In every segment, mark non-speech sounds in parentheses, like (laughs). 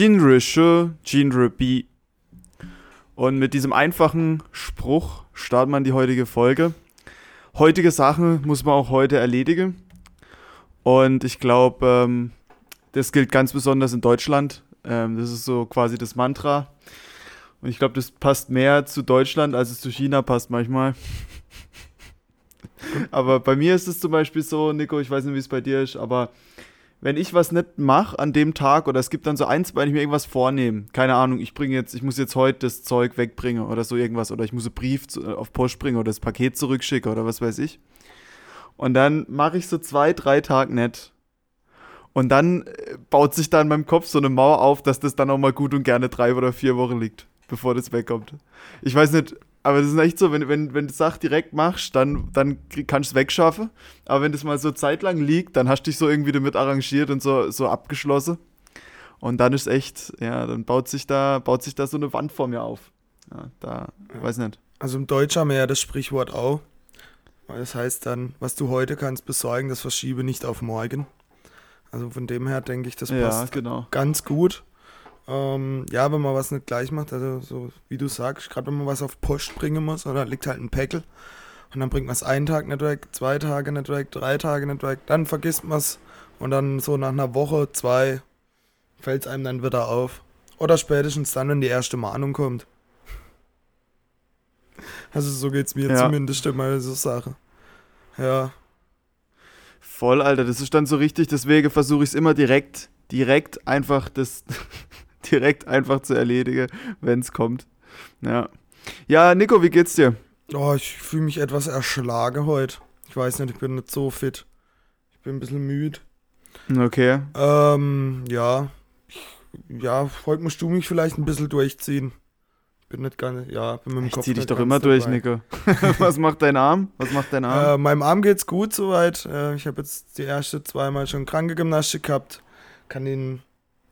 Jinre Shi, Jinre Bi. Und mit diesem einfachen Spruch startet man die heutige Folge. Heutige Sachen muss man auch heute erledigen. Und ich glaube, ähm, das gilt ganz besonders in Deutschland. Ähm, das ist so quasi das Mantra. Und ich glaube, das passt mehr zu Deutschland, als es zu China passt manchmal. (laughs) aber bei mir ist es zum Beispiel so, Nico, ich weiß nicht, wie es bei dir ist, aber wenn ich was nicht mache an dem Tag oder es gibt dann so eins, wenn ich mir irgendwas vornehme, keine Ahnung, ich bringe jetzt, ich muss jetzt heute das Zeug wegbringen oder so irgendwas oder ich muss einen Brief zu, auf Post bringen oder das Paket zurückschicken oder was weiß ich. Und dann mache ich so zwei, drei Tage nicht. Und dann äh, baut sich da in meinem Kopf so eine Mauer auf, dass das dann auch mal gut und gerne drei oder vier Wochen liegt, bevor das wegkommt. Ich weiß nicht, aber das ist echt so, wenn, wenn, wenn du Sachen direkt machst, dann, dann kannst du es wegschaffen. Aber wenn das mal so zeitlang liegt, dann hast du dich so irgendwie damit arrangiert und so, so abgeschlossen. Und dann ist echt, ja, dann baut sich da, baut sich da so eine Wand vor mir auf. Ja, da, ja. weiß nicht. Also im Deutsch haben wir ja das Sprichwort auch. Das heißt dann, was du heute kannst besorgen, das verschiebe nicht auf morgen. Also von dem her denke ich, das passt ja, genau. ganz gut. Ähm, ja, wenn man was nicht gleich macht, also so wie du sagst, gerade wenn man was auf Post bringen muss, oder liegt halt ein Päckel und dann bringt man es einen Tag nicht weg, zwei Tage nicht weg, drei Tage nicht weg, dann vergisst man es und dann so nach einer Woche, zwei fällt es einem dann wieder auf. Oder spätestens dann, wenn die erste Mahnung kommt. Also so geht es mir ja. zumindest immer so Sache. Ja. Voll, Alter, das ist dann so richtig, deswegen versuche ich es immer direkt, direkt einfach das (laughs) (laughs) direkt einfach zu erledigen, wenn es kommt. Ja. Ja, Nico, wie geht's dir? Oh, ich fühle mich etwas erschlagen heute. Ich weiß nicht, ich bin nicht so fit. Ich bin ein bisschen müde. Okay. Ähm, ja. Ja, heute musst du mich vielleicht ein bisschen durchziehen. Bin nicht nicht, ja, bin mit dem ich Kopf. Zieh dich doch immer durch, dabei. Nico. (laughs) Was macht dein Arm? Was macht dein Arm? Äh, meinem Arm geht's gut soweit. Äh, ich habe jetzt die erste zweimal schon kranke Gymnastik gehabt. Kann ihn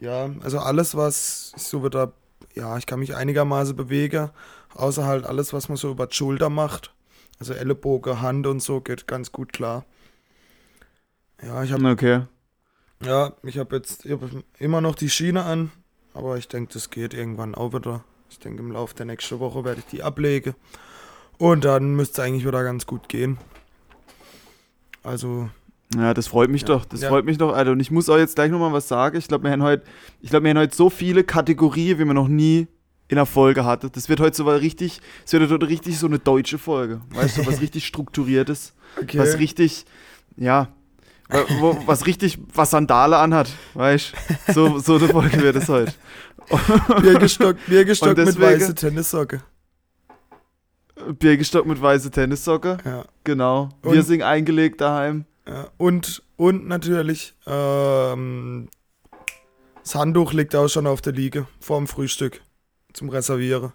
ja, also alles, was ich so wieder, ja, ich kann mich einigermaßen bewegen, außer halt alles, was man so über die Schulter macht. Also Ellenbogen, Hand und so geht ganz gut klar. Ja, ich habe. Okay. Ja, ich habe jetzt ich hab immer noch die Schiene an, aber ich denke, das geht irgendwann auch wieder. Ich denke, im Laufe der nächsten Woche werde ich die ablegen. Und dann müsste es eigentlich wieder ganz gut gehen. Also, ja, das freut mich ja. doch. Das ja. freut mich doch, Alter. Und ich muss auch jetzt gleich nochmal was sagen. Ich glaube, wir haben heute, ich glaube, wir haben heute so viele Kategorien, wie man noch nie in der Folge hatte. Das wird heute so richtig, es wird heute richtig so eine deutsche Folge. Weißt du, was richtig strukturiertes. Okay. Was richtig, ja, was richtig, was Sandale anhat. Weißt du? So, so eine Folge wird es heute. Biergestockt, Biergestockt mit weiße Tennissocke. Biergestockt mit weiße Tennissocke. Ja. Genau. Und wir sind eingelegt daheim. Ja, und, und natürlich, ähm, das Handtuch liegt auch schon auf der Liege vorm Frühstück zum Reservieren.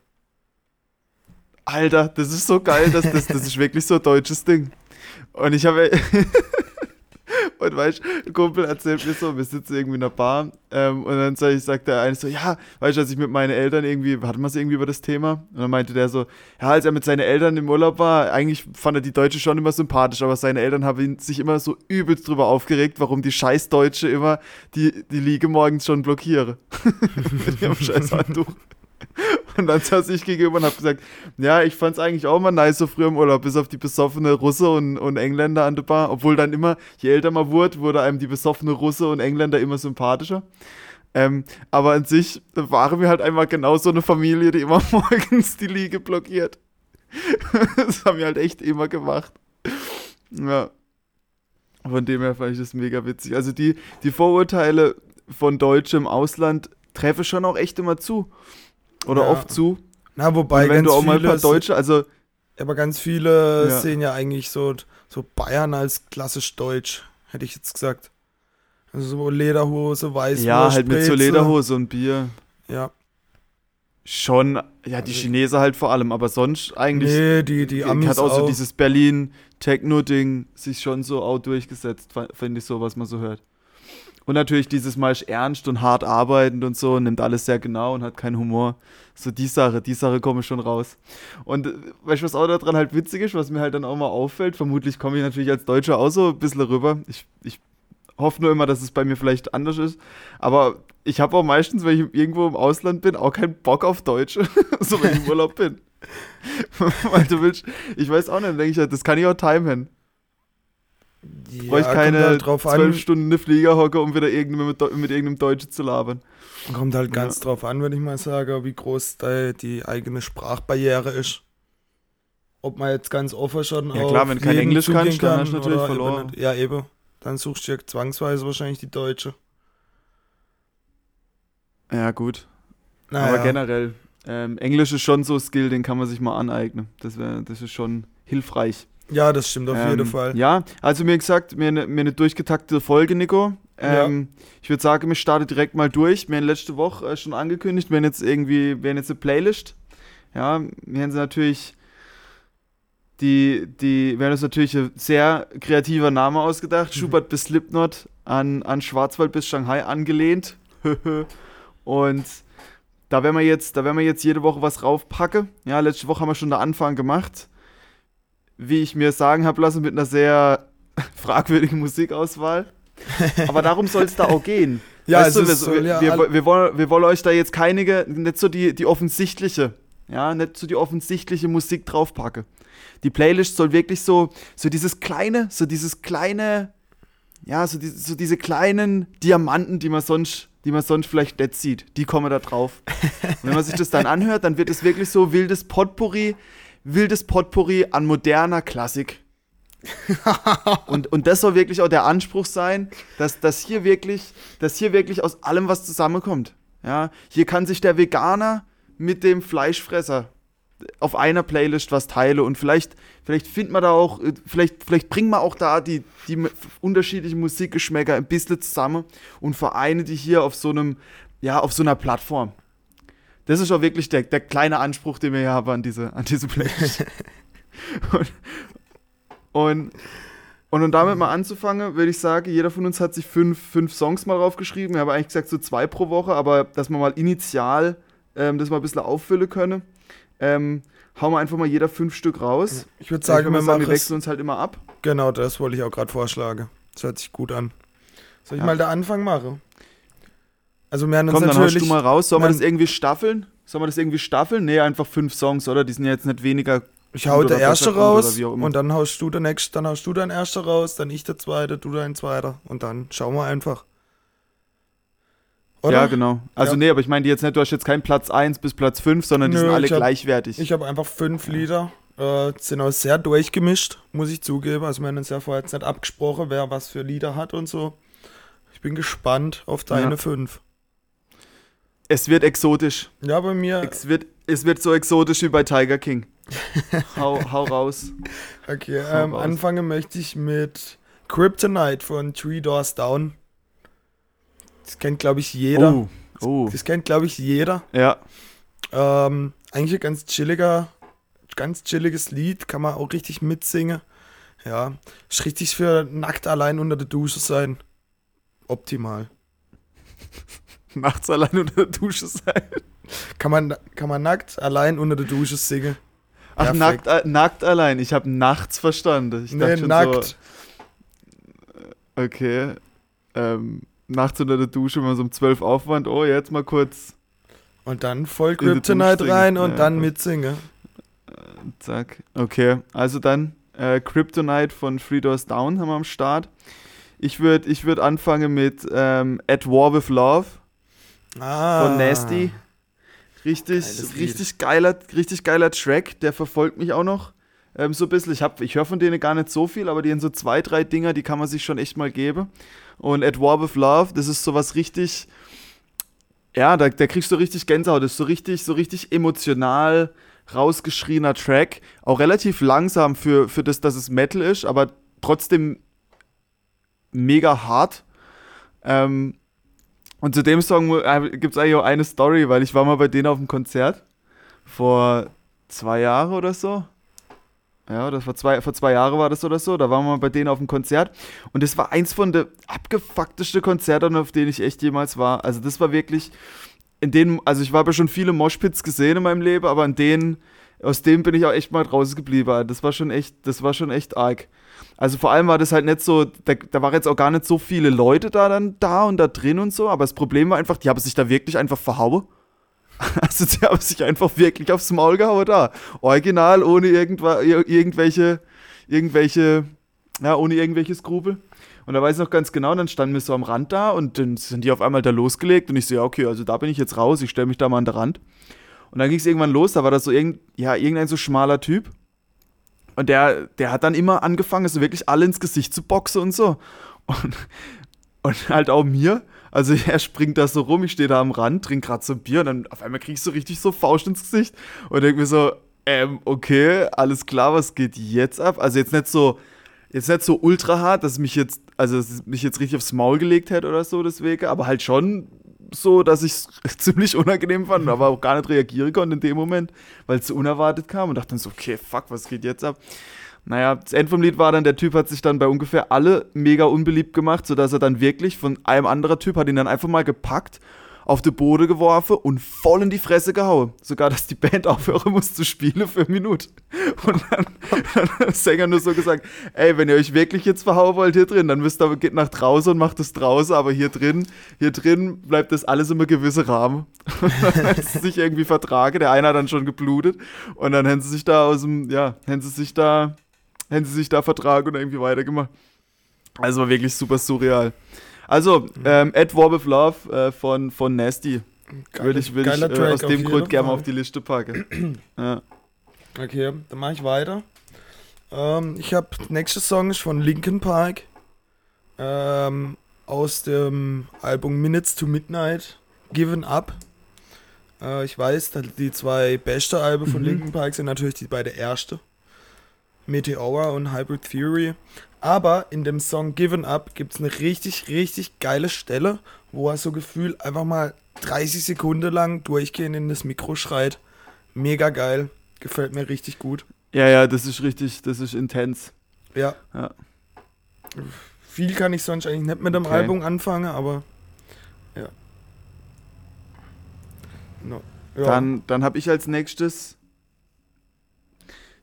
Alter, das ist so geil, dass das, das ist wirklich so ein deutsches Ding. Und ich habe (laughs) und weißt ein Kumpel erzählt mir so, wir sitzen irgendwie in der Bar ähm, und dann sag ich, sagt der eine so, ja, weißt du, als ich mit meinen Eltern irgendwie, hatten wir es irgendwie über das Thema? Und dann meinte der so, ja, als er mit seinen Eltern im Urlaub war, eigentlich fand er die Deutsche schon immer sympathisch, aber seine Eltern haben sich immer so übelst drüber aufgeregt, warum die scheiß Deutsche immer die, die Liege morgens schon blockiere. (laughs) mit ihrem scheiß Handtuch. (laughs) Und dann saß ich gegenüber und hab gesagt, ja, ich fand's eigentlich auch mal nice so früher im Urlaub, bis auf die besoffene Russe und, und Engländer an der Bar. Obwohl dann immer, je älter man wurde, wurde einem die besoffene Russe und Engländer immer sympathischer. Ähm, aber an sich waren wir halt einfach genau so eine Familie, die immer (laughs) morgens die Liege blockiert. (laughs) das haben wir halt echt immer gemacht. Ja. Von dem her fand ich das mega witzig. Also die, die Vorurteile von Deutschen im Ausland treffen schon auch echt immer zu. Oder ja. oft zu. Na, wobei. Und wenn du auch mal ein paar Deutsche, also. Aber ganz viele ja. sehen ja eigentlich so, so Bayern als klassisch deutsch, hätte ich jetzt gesagt. Also so Lederhose, Weißwurst, Ja, halt mit so Lederhose und Bier. Ja. Schon, ja, die also Chinesen halt vor allem, aber sonst eigentlich. Nee, die, die Amis Hat auch so dieses Berlin-Techno-Ding sich schon so auch durchgesetzt, finde ich so, was man so hört. Und natürlich dieses Mal ernst und hart arbeitend und so, nimmt alles sehr genau und hat keinen Humor. So die Sache, die Sache komme schon raus. Und äh, weißt du, was auch daran halt witzig ist, was mir halt dann auch mal auffällt, vermutlich komme ich natürlich als Deutscher auch so ein bisschen rüber. Ich, ich hoffe nur immer, dass es bei mir vielleicht anders ist. Aber ich habe auch meistens, wenn ich irgendwo im Ausland bin, auch keinen Bock auf Deutsch. (laughs) so, wenn ich im Urlaub bin. (laughs) Weil du willst, ich weiß auch nicht, denke ich, das kann ich auch timen. Ja, Brauche ich keine halt zwölf Stunden eine Flieger hocke, um wieder mit, mit, irgendeinem Deutschen zu labern. Kommt halt ganz ja. drauf an, wenn ich mal sage, wie groß die, die eigene Sprachbarriere ist. Ob man jetzt ganz offen schon Ja klar, wenn kein Englisch kannst, kann, dann hast du natürlich verloren. Eben, ja, eben. Dann suchst du ja zwangsweise wahrscheinlich die Deutsche. Ja, gut. Naja. Aber generell, ähm, Englisch ist schon so ein Skill, den kann man sich mal aneignen. Das, wär, das ist schon hilfreich. Ja, das stimmt auf ähm, jeden Fall. Ja, also mir gesagt, mir eine, eine durchgetaktete Folge, Nico. Ähm, ja. Ich würde sagen, wir starten direkt mal durch. Wir haben letzte Woche äh, schon angekündigt, wir haben jetzt irgendwie, wir haben jetzt eine Playlist. Ja, wir haben sie natürlich die, die, wir haben uns natürlich ein sehr kreativer Name ausgedacht. (laughs) Schubert bis Slipknot an, an Schwarzwald bis Shanghai angelehnt. (laughs) Und da werden wir jetzt, da werden wir jetzt jede Woche was raufpacken. Ja, letzte Woche haben wir schon den Anfang gemacht wie ich mir sagen habe lassen, mit einer sehr (laughs) fragwürdigen Musikauswahl. Aber darum soll es da auch gehen. (laughs) ja, weißt du, wir, soll, ja, wir, wir, wir, wollen, wir wollen euch da jetzt keine, nicht so die, die offensichtliche, ja, nicht so die offensichtliche Musik draufpacken. Die Playlist soll wirklich so, so dieses kleine, so dieses kleine, ja, so, die, so diese kleinen Diamanten, die man sonst, die man sonst vielleicht nicht sieht, die kommen da drauf. Und wenn man sich das dann anhört, dann wird es wirklich so wildes Potpourri wildes Potpourri an moderner Klassik. (laughs) und, und das soll wirklich auch der Anspruch sein, dass, dass, hier wirklich, dass hier wirklich aus allem was zusammenkommt. Ja, hier kann sich der Veganer mit dem Fleischfresser auf einer Playlist was teilen und vielleicht, vielleicht findet man da auch, vielleicht, vielleicht bringt man auch da die, die unterschiedlichen Musikgeschmäcker ein bisschen zusammen und vereine die hier auf so einem, ja, auf so einer Plattform. Das ist auch wirklich der, der kleine Anspruch, den wir hier haben an diese, an diese Playlist. (laughs) und, und, und um damit mal anzufangen, würde ich sagen, jeder von uns hat sich fünf, fünf Songs mal draufgeschrieben. Ich habe eigentlich gesagt, so zwei pro Woche, aber dass man mal initial ähm, das mal ein bisschen auffüllen können. Ähm, hauen wir einfach mal jeder fünf Stück raus. Ich würde sagen, wir, sagen, wir wechseln uns halt immer ab. Genau, das wollte ich auch gerade vorschlagen. Das hört sich gut an. Soll ich ja. mal den Anfang machen? Also wir haben uns Komm, dann natürlich, du mal raus. Sollen wir das irgendwie staffeln? Sollen wir das irgendwie staffeln? Nee, einfach fünf Songs, oder? Die sind ja jetzt nicht weniger. Ich hau der erste raus und dann haust du der nächste, dann haust du dein erster raus, dann ich der zweite, du dein zweiter und dann schauen wir einfach. Oder? Ja, genau. Also ja. nee, aber ich meine jetzt nicht, du hast jetzt keinen Platz 1 bis Platz 5, sondern die Nö, sind alle hab, gleichwertig. Ich habe einfach fünf Lieder. Äh, sind auch sehr durchgemischt, muss ich zugeben. Also wir haben uns ja vorher jetzt nicht abgesprochen, wer was für Lieder hat und so. Ich bin gespannt auf deine ja. fünf. Es wird exotisch. Ja, bei mir. Es wird, es wird so exotisch wie bei Tiger King. (laughs) hau, hau raus. Okay, hau ähm, raus. anfangen möchte ich mit Kryptonite von Three Doors Down. Das kennt, glaube ich, jeder. Oh, oh. Das kennt, glaube ich, jeder. Ja. Ähm, eigentlich ein ganz chilliger, ganz chilliges Lied, kann man auch richtig mitsingen. Ja, ist richtig für nackt allein unter der Dusche sein. Optimal. (laughs) (laughs) nachts allein unter der Dusche sein. Kann man, kann man nackt allein unter der Dusche singen? Ach, nackt, äh, nackt allein. Ich habe nachts verstanden. Ich nee, nackt. So, okay. Ähm, nachts unter der Dusche, wenn man so um 12 aufwand, oh, jetzt mal kurz. Und dann voll Kryptonite rein und ja, dann mitsingen. Äh, zack. Okay, also dann äh, Kryptonite von Three Doors Down haben wir am Start. Ich würde ich würd anfangen mit ähm, At War with Love ah. von Nasty. Richtig, richtig geiler, richtig geiler Track, der verfolgt mich auch noch ähm, so ein bisschen. Ich, ich höre von denen gar nicht so viel, aber die haben so zwei, drei Dinger, die kann man sich schon echt mal geben. Und At War with Love, das ist sowas richtig, ja, da, da kriegst du richtig Gänsehaut. Das ist so richtig, so richtig emotional rausgeschrieener Track. Auch relativ langsam für, für das, dass es Metal ist, aber trotzdem mega hart. Ähm, und zu dem Song äh, gibt es eigentlich auch eine Story, weil ich war mal bei denen auf dem Konzert vor zwei Jahren oder so. Ja, das war zwei, vor zwei Jahren war das oder so. Da waren wir mal bei denen auf dem Konzert. Und das war eins von den abgefucktesten Konzerten, auf denen ich echt jemals war. Also, das war wirklich in denen, also ich habe ja schon viele Moshpits gesehen in meinem Leben, aber in denen aus dem bin ich auch echt mal draußen geblieben. Das war schon echt, das war schon echt arg. Also vor allem war das halt nicht so, da, da waren jetzt auch gar nicht so viele Leute da dann da und da drin und so, aber das Problem war einfach, die haben sich da wirklich einfach verhauen. (laughs) Also die haben sich einfach wirklich aufs Maul gehauen da. Original, ohne irgendwelche, irgendwelche, ja, ohne irgendwelche Skrupel. Und da weiß ich noch ganz genau, dann standen wir so am Rand da und dann sind die auf einmal da losgelegt und ich so, ja, okay, also da bin ich jetzt raus, ich stelle mich da mal an den Rand. Und dann ging es irgendwann los, da war das so irgend, ja, irgendein so schmaler Typ. Und der, der hat dann immer angefangen, so wirklich alle ins Gesicht zu boxen und so. Und, und halt auch mir. Also (laughs) er springt da so rum, ich stehe da am Rand, trinke gerade so ein Bier und dann auf einmal krieg ich so richtig so Faust ins Gesicht und denke mir so, ähm, okay, alles klar, was geht jetzt ab? Also jetzt nicht so, jetzt nicht so ultra hart, dass mich jetzt, also mich jetzt richtig aufs Maul gelegt hätte oder so deswegen, aber halt schon so, dass ich es (laughs) ziemlich unangenehm fand, aber auch gar nicht reagieren konnte in dem Moment, weil es so unerwartet kam und dachte dann so, okay, fuck, was geht jetzt ab? Naja, das Ende vom Lied war dann, der Typ hat sich dann bei ungefähr alle mega unbeliebt gemacht, sodass er dann wirklich von einem anderen Typ hat ihn dann einfach mal gepackt auf den Boden geworfen und voll in die Fresse gehauen. Sogar, dass die Band (laughs) aufhören muss zu spielen für eine Minute. Und dann hat der Sänger nur so gesagt, ey, wenn ihr euch wirklich jetzt verhauen wollt hier drin, dann müsst ihr, geht nach draußen und macht es draußen, aber hier drin, hier drin bleibt das alles im gewissen Rahmen. (laughs) Und dann sie sich irgendwie vertragen, der eine hat dann schon geblutet und dann haben sie sich da aus dem, ja, haben sie sich da, haben sie sich da vertragen und irgendwie weitergemacht. Also war wirklich super surreal. Also, ähm, Ed War with Love äh, von, von Nasty. Geile, würde ich, würd ich äh, aus dem Grund gerne mal auf die Liste packen. (clears throat) ja. Okay, dann mache ich weiter. Ähm, ich habe nächste Song ist von Linkin Park. Ähm, aus dem Album Minutes to Midnight. Given Up. Äh, ich weiß, die zwei beste Alben von mhm. Linkin Park sind natürlich die beide erste. Meteora und Hybrid Theory. Aber in dem Song Given Up gibt es eine richtig, richtig geile Stelle, wo er so gefühlt einfach mal 30 Sekunden lang durchgehend in das Mikro schreit. Mega geil. Gefällt mir richtig gut. Ja, ja, das ist richtig, das ist intens. Ja. ja. Viel kann ich sonst eigentlich nicht mit dem okay. Album anfangen, aber ja. No. ja. Dann, dann habe ich als nächstes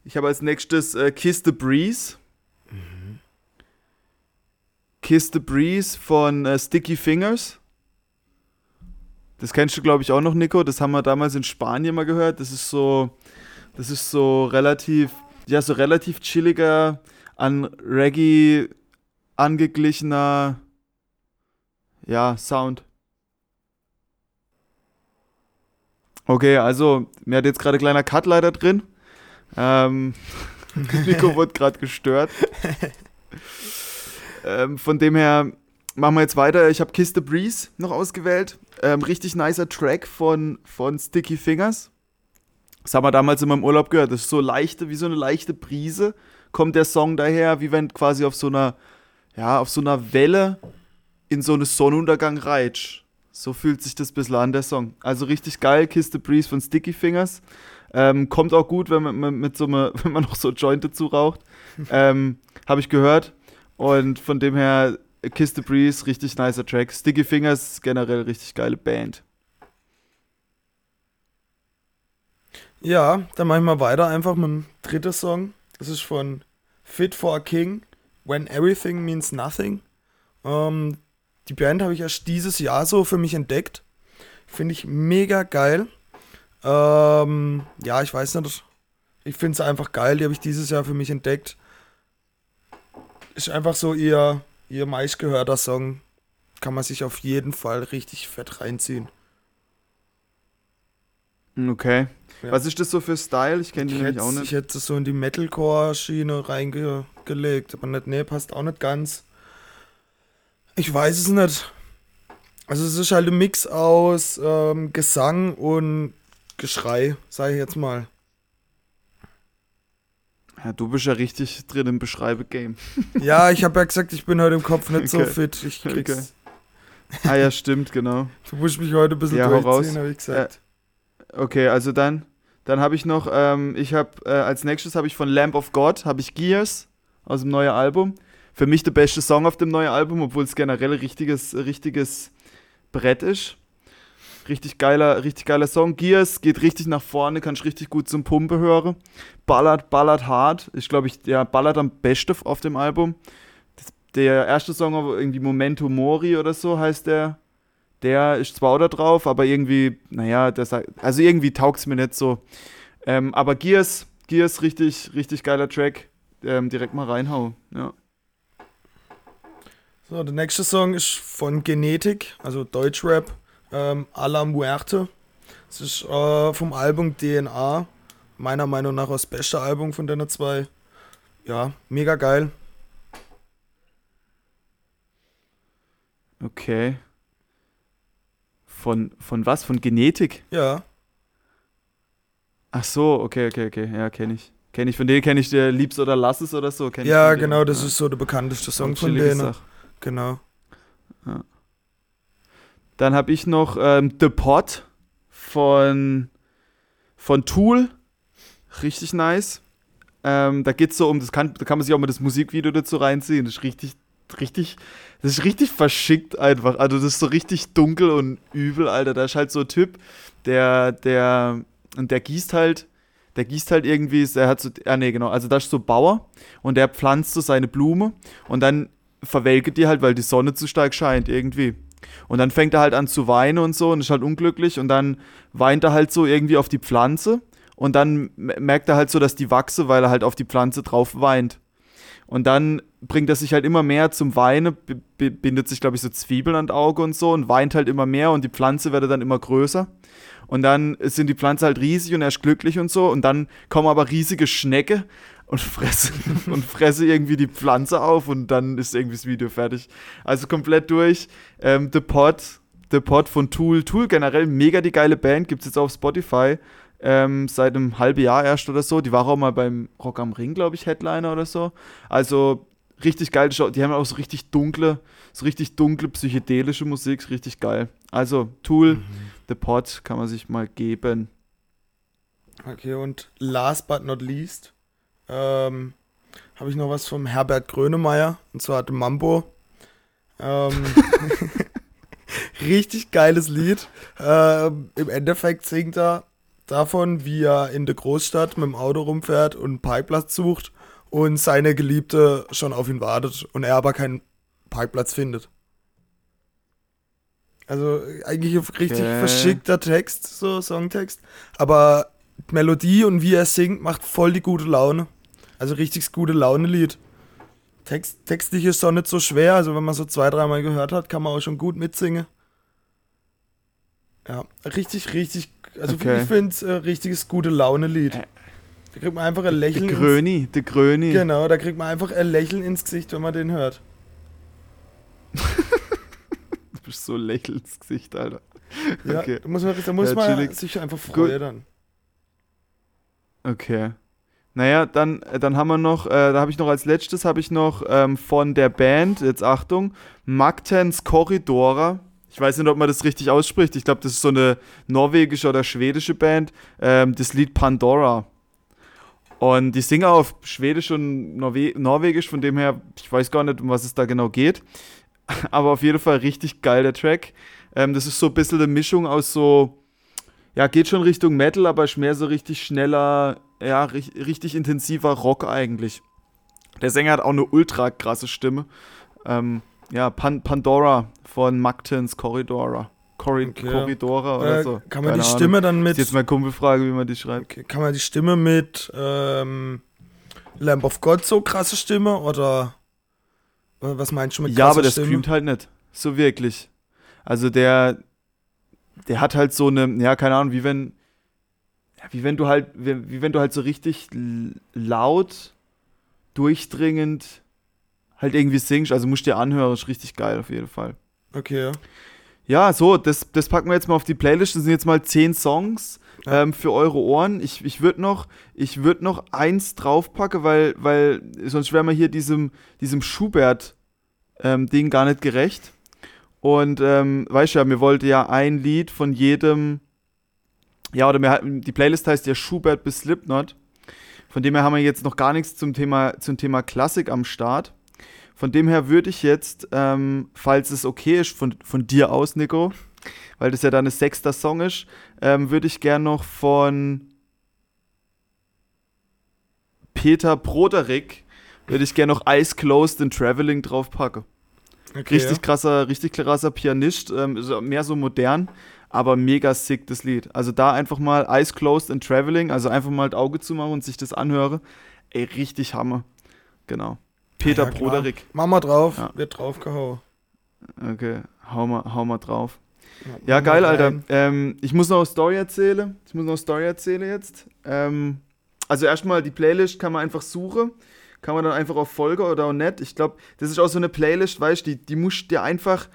ich habe als nächstes äh, Kiss the Breeze. Kiss the Breeze von äh, Sticky Fingers. Das kennst du, glaube ich, auch noch, Nico. Das haben wir damals in Spanien mal gehört. Das ist so, das ist so relativ, ja, so relativ chilliger, an Reggae angeglichener, ja, Sound. Okay, also, mir hat jetzt gerade ein kleiner Cut leider drin. Ähm, (laughs) Nico wurde gerade gestört. (laughs) Ähm, von dem her machen wir jetzt weiter. Ich habe Kiss the Breeze noch ausgewählt. Ähm, richtig nicer Track von, von Sticky Fingers. Das haben wir damals in meinem Urlaub gehört. Das ist so leichte, wie so eine leichte Brise kommt der Song daher, wie wenn quasi auf so einer, ja, auf so einer Welle in so einen Sonnenuntergang reitscht. So fühlt sich das bisschen an, der Song. Also richtig geil, Kiss the Breeze von Sticky Fingers. Ähm, kommt auch gut, wenn man mit so eine, (laughs) wenn man noch so Joint dazu raucht. ähm, Habe ich gehört. Und von dem her, Kiss the Breeze, richtig nicer Track. Sticky Fingers, generell richtig geile Band. Ja, dann mache ich mal weiter einfach mit dem dritten Song. Das ist von Fit for a King, When Everything Means Nothing. Ähm, die Band habe ich erst dieses Jahr so für mich entdeckt. Finde ich mega geil. Ähm, ja, ich weiß nicht. Ich finde es einfach geil. Die habe ich dieses Jahr für mich entdeckt ist einfach so ihr, ihr meistgehörter Song. Kann man sich auf jeden Fall richtig fett reinziehen. Okay. Ja. Was ist das so für Style? Ich kenne die nämlich auch nicht. Ich hätte es so in die Metalcore-Schiene reingelegt, aber nicht, nee, passt auch nicht ganz. Ich weiß es nicht. Also es ist halt ein Mix aus ähm, Gesang und Geschrei, sage ich jetzt mal. Ja, du bist ja richtig drin im Beschreibe-Game. (laughs) Ja, ich habe ja gesagt, ich bin heute im Kopf nicht okay. so fit. Ich krieg's. Okay. Ah ja, stimmt, genau. (laughs) Du musst mich heute ein bisschen ja, durchziehen, habe ich gesagt. Äh, okay, also dann, dann habe ich noch, ähm, ich habe äh, als nächstes habe ich von Lamp of God, habe ich Gears aus dem neuen Album. Für mich der beste Song auf dem neuen Album, obwohl es generell ein richtiges, richtiges Brett ist. Richtig geiler, richtig geiler Song. Gears geht richtig nach vorne, kannst richtig gut zum Pumpe hören. Ballert, ballert hart. Ich glaube, ich, der ballert am besten auf dem Album. Das, der erste Song, irgendwie Momento Mori oder so heißt der. Der ist zwar auch da drauf, aber irgendwie, naja, das, also irgendwie taugt es mir nicht so. Ähm, aber Gears, Gears, richtig, richtig geiler Track. Ähm, direkt mal reinhauen, ja. So, der nächste Song ist von Genetik, also Deutschrap, ähm, A la Muerte. Das ist äh, vom Album DNA. Meiner Meinung nach das beste Album von den zwei. Ja, mega geil. Okay. Von, von was? Von Genetik? Ja. Ach so, okay, okay, okay. Ja, kenne ich. Kenne ich. Von denen kenne ich der Liebs oder Lass es oder so. ja, genau, das ist so der bekannteste Song von denen. Genau. Ja. Dann habe ich noch ähm, The Pot von, von Tool. Richtig nice. Ähm, da geht es so um, das kann, da kann man sich auch mal das Musikvideo dazu reinziehen. Das ist richtig, richtig, das ist richtig verschickt einfach. Also das ist so richtig dunkel und übel, Alter. Da ist halt so ein Typ, der, der, und der gießt halt, der gießt halt irgendwie, der hat so, ah nee, genau, also da ist so Bauer und der pflanzt so seine Blume und dann verwelket die halt, weil die Sonne zu stark scheint irgendwie. Und dann fängt er halt an zu weinen und so und ist halt unglücklich und dann weint er halt so irgendwie auf die Pflanze und dann merkt er halt so, dass die wachse, weil er halt auf die Pflanze drauf weint. Und dann bringt er sich halt immer mehr zum Weinen, bindet sich, glaube ich, so Zwiebeln an Auge und so und weint halt immer mehr und die Pflanze wird dann immer größer. Und dann sind die Pflanzen halt riesig und er ist glücklich und so. Und dann kommen aber riesige Schnecke und fresse, (laughs) und fresse irgendwie die Pflanze auf und dann ist irgendwie das Video fertig. Also komplett durch. Ähm, The Pod, The Pod von Tool. Tool generell mega die geile Band, gibt es jetzt auf Spotify. Ähm, seit einem halben Jahr erst oder so. Die war auch mal beim Rock am Ring, glaube ich, Headliner oder so. Also richtig geil. Die haben auch so richtig dunkle, so richtig dunkle psychedelische Musik, richtig geil. Also Tool, mhm. The Pod kann man sich mal geben. Okay, und last but not least ähm, habe ich noch was vom Herbert Grönemeyer, und zwar The Mambo. Ähm, (laughs) richtig geiles Lied. Ähm, Im Endeffekt singt er davon, wie er in der Großstadt mit dem Auto rumfährt und einen Parkplatz sucht und seine Geliebte schon auf ihn wartet und er aber keinen Parkplatz findet. Also eigentlich ein richtig okay. verschickter Text, so Songtext. Aber Melodie und wie er singt, macht voll die gute Laune. Also richtig gute Laune-Lied. Text, textlich ist auch nicht so schwer, also wenn man so zwei, dreimal gehört hat, kann man auch schon gut mitsingen. Ja, richtig, richtig, also okay. ich finde es äh, richtiges gute Laune-Lied. Da kriegt man einfach ein Lächeln. Der Gröni, der Gröni. Genau, da kriegt man einfach ein Lächeln ins Gesicht, wenn man den hört. (laughs) du bist so lächeln ins Gesicht, Alter. Ja, okay. da muss man, da muss ja, man sich einfach freuen dann. Okay. Naja, dann, äh, dann haben wir noch, äh, da habe ich noch als letztes, habe ich noch ähm, von der Band, jetzt Achtung, Magtens Corridora. Ich weiß nicht, ob man das richtig ausspricht. Ich glaube, das ist so eine norwegische oder schwedische Band. Ähm, das Lied Pandora. Und die singen auf Schwedisch und Norwe Norwegisch, von dem her, ich weiß gar nicht, um was es da genau geht. (laughs) Aber auf jeden Fall richtig geil, der Track. Ähm, das ist so ein bisschen eine Mischung aus so, ja, geht schon Richtung Metal, aber ist mehr so richtig schneller, ja, richtig intensiver Rock eigentlich. Der Sänger hat auch eine ultra krasse Stimme. Ähm, ja, Pan Pandora von Magtens Corridora. Corri okay. Corridora oder äh, so. Kann man Keine die Stimme Ahnung. dann mit. Ist jetzt meine Kumpelfrage, wie man die schreibt. Okay. Kann man die Stimme mit ähm, Lamb of God so krasse Stimme oder was meinst du mit Ja, aber der streamt halt nicht. So wirklich. Also der, der hat halt so eine, ja, keine Ahnung, wie wenn, ja, wie wenn du halt, wie, wie wenn du halt so richtig laut, durchdringend halt irgendwie singst. Also musst du dir anhören, ist richtig geil auf jeden Fall. Okay, ja. Ja, so, das, das packen wir jetzt mal auf die Playlist. Das sind jetzt mal zehn Songs ja. ähm, für eure Ohren. Ich, ich würde noch, würd noch eins draufpacken, weil, weil sonst wären wir hier diesem, diesem Schubert-Ding ähm, gar nicht gerecht. Und ähm, weißt du ja, mir wollte ja ein Lied von jedem ja, oder wir, die Playlist heißt ja Schubert bis Slipknot. Von dem her haben wir jetzt noch gar nichts zum Thema, zum Thema Klassik am Start. Von dem her würde ich jetzt, ähm, falls es okay ist, von, von dir aus, Nico, weil das ja ein sechster Song ist, ähm, würde ich gern noch von Peter Broderick, würde ich gern noch Eyes Closed and Traveling draufpacken. Okay, richtig ja. krasser, richtig krasser Pianist, ähm, mehr so modern, aber mega sick das Lied. Also da einfach mal Eyes Closed and Traveling, also einfach mal das Auge zumachen und sich das anhöre. Ey, richtig Hammer. Genau. Peter ja, Broderick. Mach mal drauf, ja. wird draufgehauen. Okay, hau mal, hau mal drauf. Ja, ja geil, Alter. Ähm, ich muss noch eine Story erzählen. Ich muss noch eine Story erzählen jetzt. Ähm, also erstmal die Playlist kann man einfach suchen kann man dann einfach auf Folge oder auch nicht. Ich glaube, das ist auch so eine Playlist, weißt du, die, die musst dir einfach,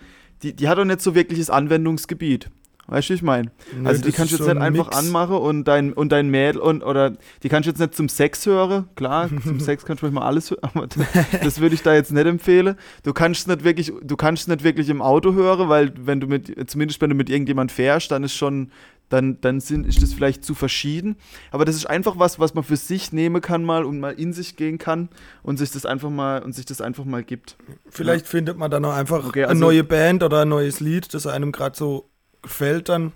die, die hat auch nicht so wirkliches Anwendungsgebiet. Weißt du, wie ich meine? Also die kannst du jetzt nicht einfach Mix. anmachen und dein, und dein Mädel und oder die kannst du jetzt nicht zum Sex hören. Klar, (laughs) zum Sex kannst du manchmal alles hören, aber das, das würde ich da jetzt nicht empfehlen. Du kannst nicht wirklich, du kannst nicht wirklich im Auto hören, weil wenn du mit, zumindest wenn du mit irgendjemand fährst, dann ist schon dann, dann sind, ist das vielleicht zu verschieden. Aber das ist einfach was, was man für sich nehmen kann mal und mal in sich gehen kann und sich das einfach mal und sich das einfach mal gibt. Vielleicht ja. findet man dann auch einfach okay, also, eine neue Band oder ein neues Lied, das einem gerade so gefällt dann.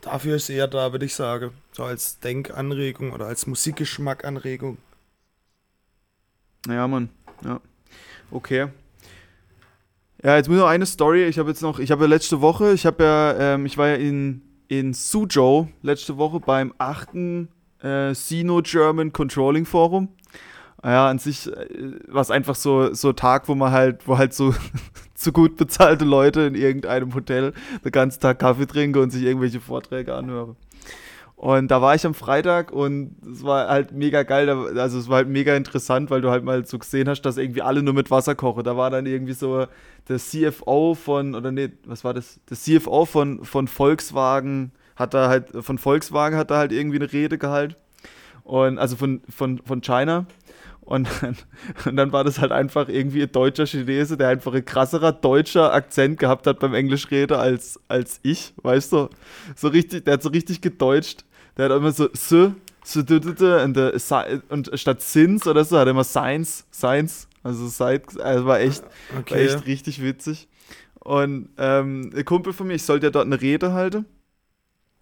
Dafür ist eher da, würde ich sagen. So als Denkanregung oder als Musikgeschmackanregung. Ja, Mann. Ja. Okay. Ja, jetzt muss noch eine Story. Ich habe jetzt noch, ich habe ja letzte Woche, ich habe ja, ähm, ich war ja in in Suzhou letzte Woche beim achten äh, Sino-German Controlling Forum. Ja, an sich äh, war es einfach so so Tag, wo man halt, wo halt so (laughs) zu gut bezahlte Leute in irgendeinem Hotel den ganzen Tag Kaffee trinken und sich irgendwelche Vorträge anhören. Und da war ich am Freitag und es war halt mega geil, also es war halt mega interessant, weil du halt mal so gesehen hast, dass irgendwie alle nur mit Wasser kochen. Da war dann irgendwie so der CFO von, oder nee, was war das? Der CFO von, von Volkswagen hat da halt, von Volkswagen hat da halt irgendwie eine Rede gehalten. Und also von, von, von China. Und dann, (laughs) und dann war das halt einfach irgendwie ein deutscher Chinese, der einfach ein krasserer deutscher Akzent gehabt hat beim Englischrede als, als ich, weißt du? So richtig, der hat so richtig gedeutscht. Der hat immer so, so, so, und, und statt Sins oder so hat er immer Science, Science, also Side, also war echt, okay. war echt richtig witzig. Und ähm, ein Kumpel von mir, ich sollte ja dort eine Rede halten.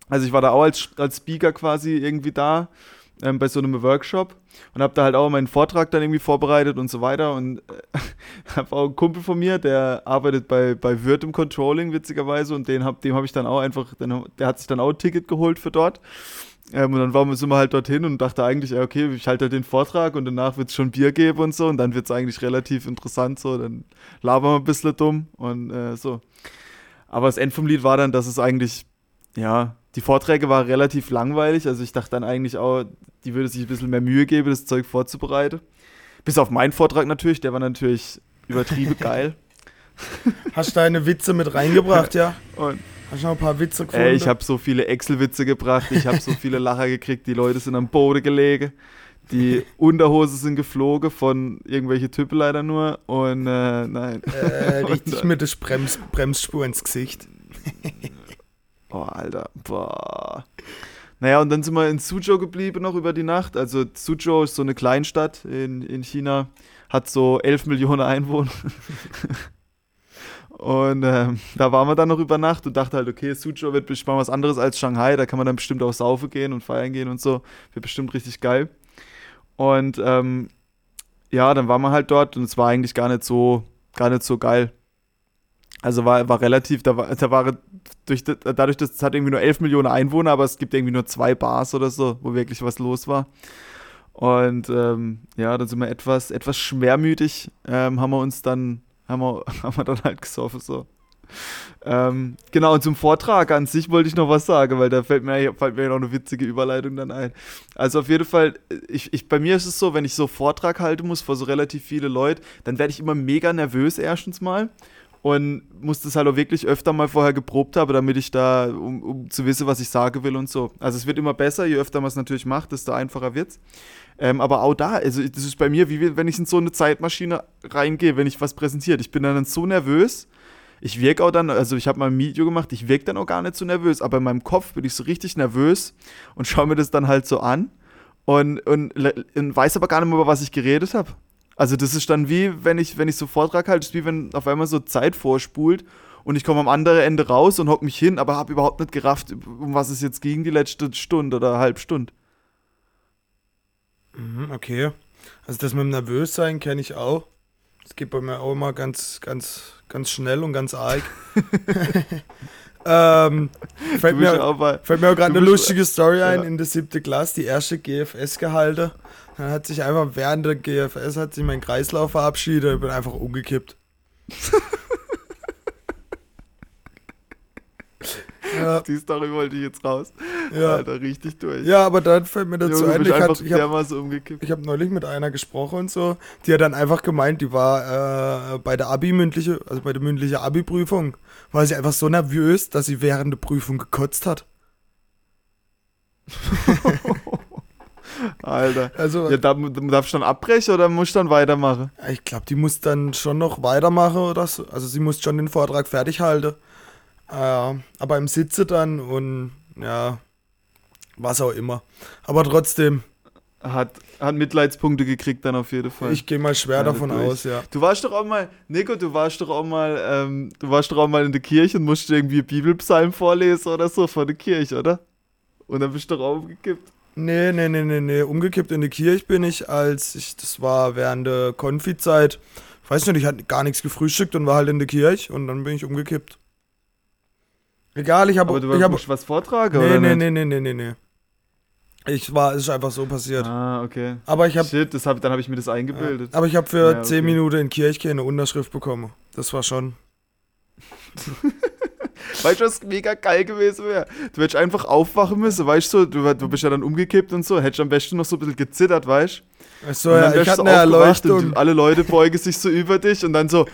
Also ich war da auch als, als Speaker quasi irgendwie da ähm, bei so einem Workshop und habe da halt auch meinen Vortrag dann irgendwie vorbereitet und so weiter und äh, (laughs) habe auch einen Kumpel von mir, der arbeitet bei, bei Wirt im Controlling witzigerweise und den hab, dem habe ich dann auch einfach, den, der hat sich dann auch ein Ticket geholt für dort ähm, und dann waren wir, sind wir halt dorthin und dachte eigentlich, okay, ich halte halt den Vortrag und danach wird es schon Bier geben und so und dann wird es eigentlich relativ interessant so, dann labern wir ein bisschen dumm und äh, so. Aber das End vom Lied war dann, dass es eigentlich, ja, die Vorträge waren relativ langweilig. Also ich dachte dann eigentlich auch, die würde sich ein bisschen mehr Mühe geben, das Zeug vorzubereiten. Bis auf meinen Vortrag natürlich, der war natürlich übertrieben (laughs) geil. Hast du deine Witze mit reingebracht, ja? (laughs) Und Hast du noch ein paar Witze gefunden? Ey, ich habe so viele Excel-Witze gebracht, ich habe so viele Lacher gekriegt, die Leute sind am Boden gelegen. Die (laughs) Unterhose sind geflogen von irgendwelche Typen leider nur und äh, nein. Äh, richtig mit der Brems Bremsspur ins Gesicht. Oh, Alter. Boah. Naja, und dann sind wir in Suzhou geblieben noch über die Nacht. Also Suzhou ist so eine Kleinstadt in, in China, hat so 11 Millionen Einwohner. (laughs) und ähm, da waren wir dann noch über Nacht und dachte halt, okay, Suzhou wird bestimmt was anderes als Shanghai. Da kann man dann bestimmt auch saufen gehen und feiern gehen und so. Wird bestimmt richtig geil. Und ähm, ja, dann waren wir halt dort und es war eigentlich gar nicht so, gar nicht so geil. Also war, war relativ, da war, da war durch, dadurch, dass es hat irgendwie nur 11 Millionen Einwohner, aber es gibt irgendwie nur zwei Bars oder so, wo wirklich was los war. Und ähm, ja, dann sind wir etwas, etwas schwermütig, ähm, haben wir uns dann, haben wir, (laughs) haben wir dann halt gesoffen so. Ähm, genau, und zum Vortrag an sich wollte ich noch was sagen, weil da fällt mir, fällt mir noch eine witzige Überleitung dann ein. Also auf jeden Fall, ich, ich, bei mir ist es so, wenn ich so Vortrag halten muss vor so relativ viele Leute, dann werde ich immer mega nervös erstens mal und muss das halt auch wirklich öfter mal vorher geprobt haben, damit ich da, um, um zu wissen, was ich sagen will und so. Also es wird immer besser, je öfter man es natürlich macht, desto einfacher wird's. Ähm, aber auch da, also das ist bei mir, wie wenn ich in so eine Zeitmaschine reingehe, wenn ich was präsentiert. Ich bin dann so nervös. Ich wirke auch dann, also ich habe mal ein Video gemacht, ich wirke dann auch gar nicht so nervös, aber in meinem Kopf bin ich so richtig nervös und schaue mir das dann halt so an und, und, und weiß aber gar nicht mehr, über was ich geredet habe. Also das ist dann wie, wenn ich, wenn ich so Vortrag halte, ist wie wenn auf einmal so Zeit vorspult und ich komme am anderen Ende raus und hock mich hin, aber habe überhaupt nicht gerafft, um was es jetzt ging die letzte Stunde oder Halbstunde. Mhm, okay. Also das mit dem Nervössein kenne ich auch. Das geht bei mir auch immer ganz, ganz, ganz schnell und ganz arg. (laughs) ähm, fällt, mir, fällt mir auch gerade eine lustige Story ein ja. in der siebten Klasse, die erste GFS gehalten. Dann hat sich einfach während der GFS hat sich mein Kreislauf verabschiedet und bin einfach umgekippt. (laughs) ja, Die Story wollte ich jetzt raus. ja. Alter, richtig durch. ja, aber dann fällt mir dazu Junge, ein, ich, ich. Ich habe neulich mit einer gesprochen und so. Die hat dann einfach gemeint, die war äh, bei der Abi-mündliche, also bei der mündlichen Abi-Prüfung, war sie einfach so nervös, dass sie während der Prüfung gekotzt hat. (laughs) Alter. Also Ja, da, darfst du dann abbrechen oder musst du dann weitermachen? ich glaube, die muss dann schon noch weitermachen oder so. Also sie muss schon den Vortrag fertig halten. Äh, aber im Sitze dann und ja, was auch immer. Aber trotzdem, Hat, hat Mitleidspunkte gekriegt dann auf jeden Fall. ich gehe mal schwer Ja, davon durch. aus, ja. Du warst doch auch mal, Nico, du warst doch auch mal, ähm, du warst doch auch mal in der Kirche und musst irgendwie Bibelpsalm vorlesen oder so vor der Kirche, oder? Und dann bist du doch auch umgekippt. Nee, nee, nee, nee, nee. Umgekippt in die Kirche bin ich, als ich, das war während der Konfi-Zeit. Ich weiß nicht, ich hatte gar nichts gefrühstückt und war halt in der Kirche und dann bin ich umgekippt. Egal, ich habe. Aber du ich hab, was vortragen, nee, oder nee, nee, nee, nee, nee, nee. Ich war, es ist einfach so passiert. Ah, okay. Aber ich habe. Shit, das hab, dann habe ich mir das eingebildet. Aber ich habe für Ja, okay. 10 Minuten in Kirche eine Unterschrift bekommen. Das war schon. (laughs) Weißt du, was mega geil gewesen wäre? Du hättest einfach aufwachen müssen, weißt du, du, du bist ja dann umgekippt und so, hättest am besten noch so ein bisschen gezittert, weißt du? So, und dann ja, ich hatte eine Erleuchtung. und alle Leute beugen sich so über dich und dann so,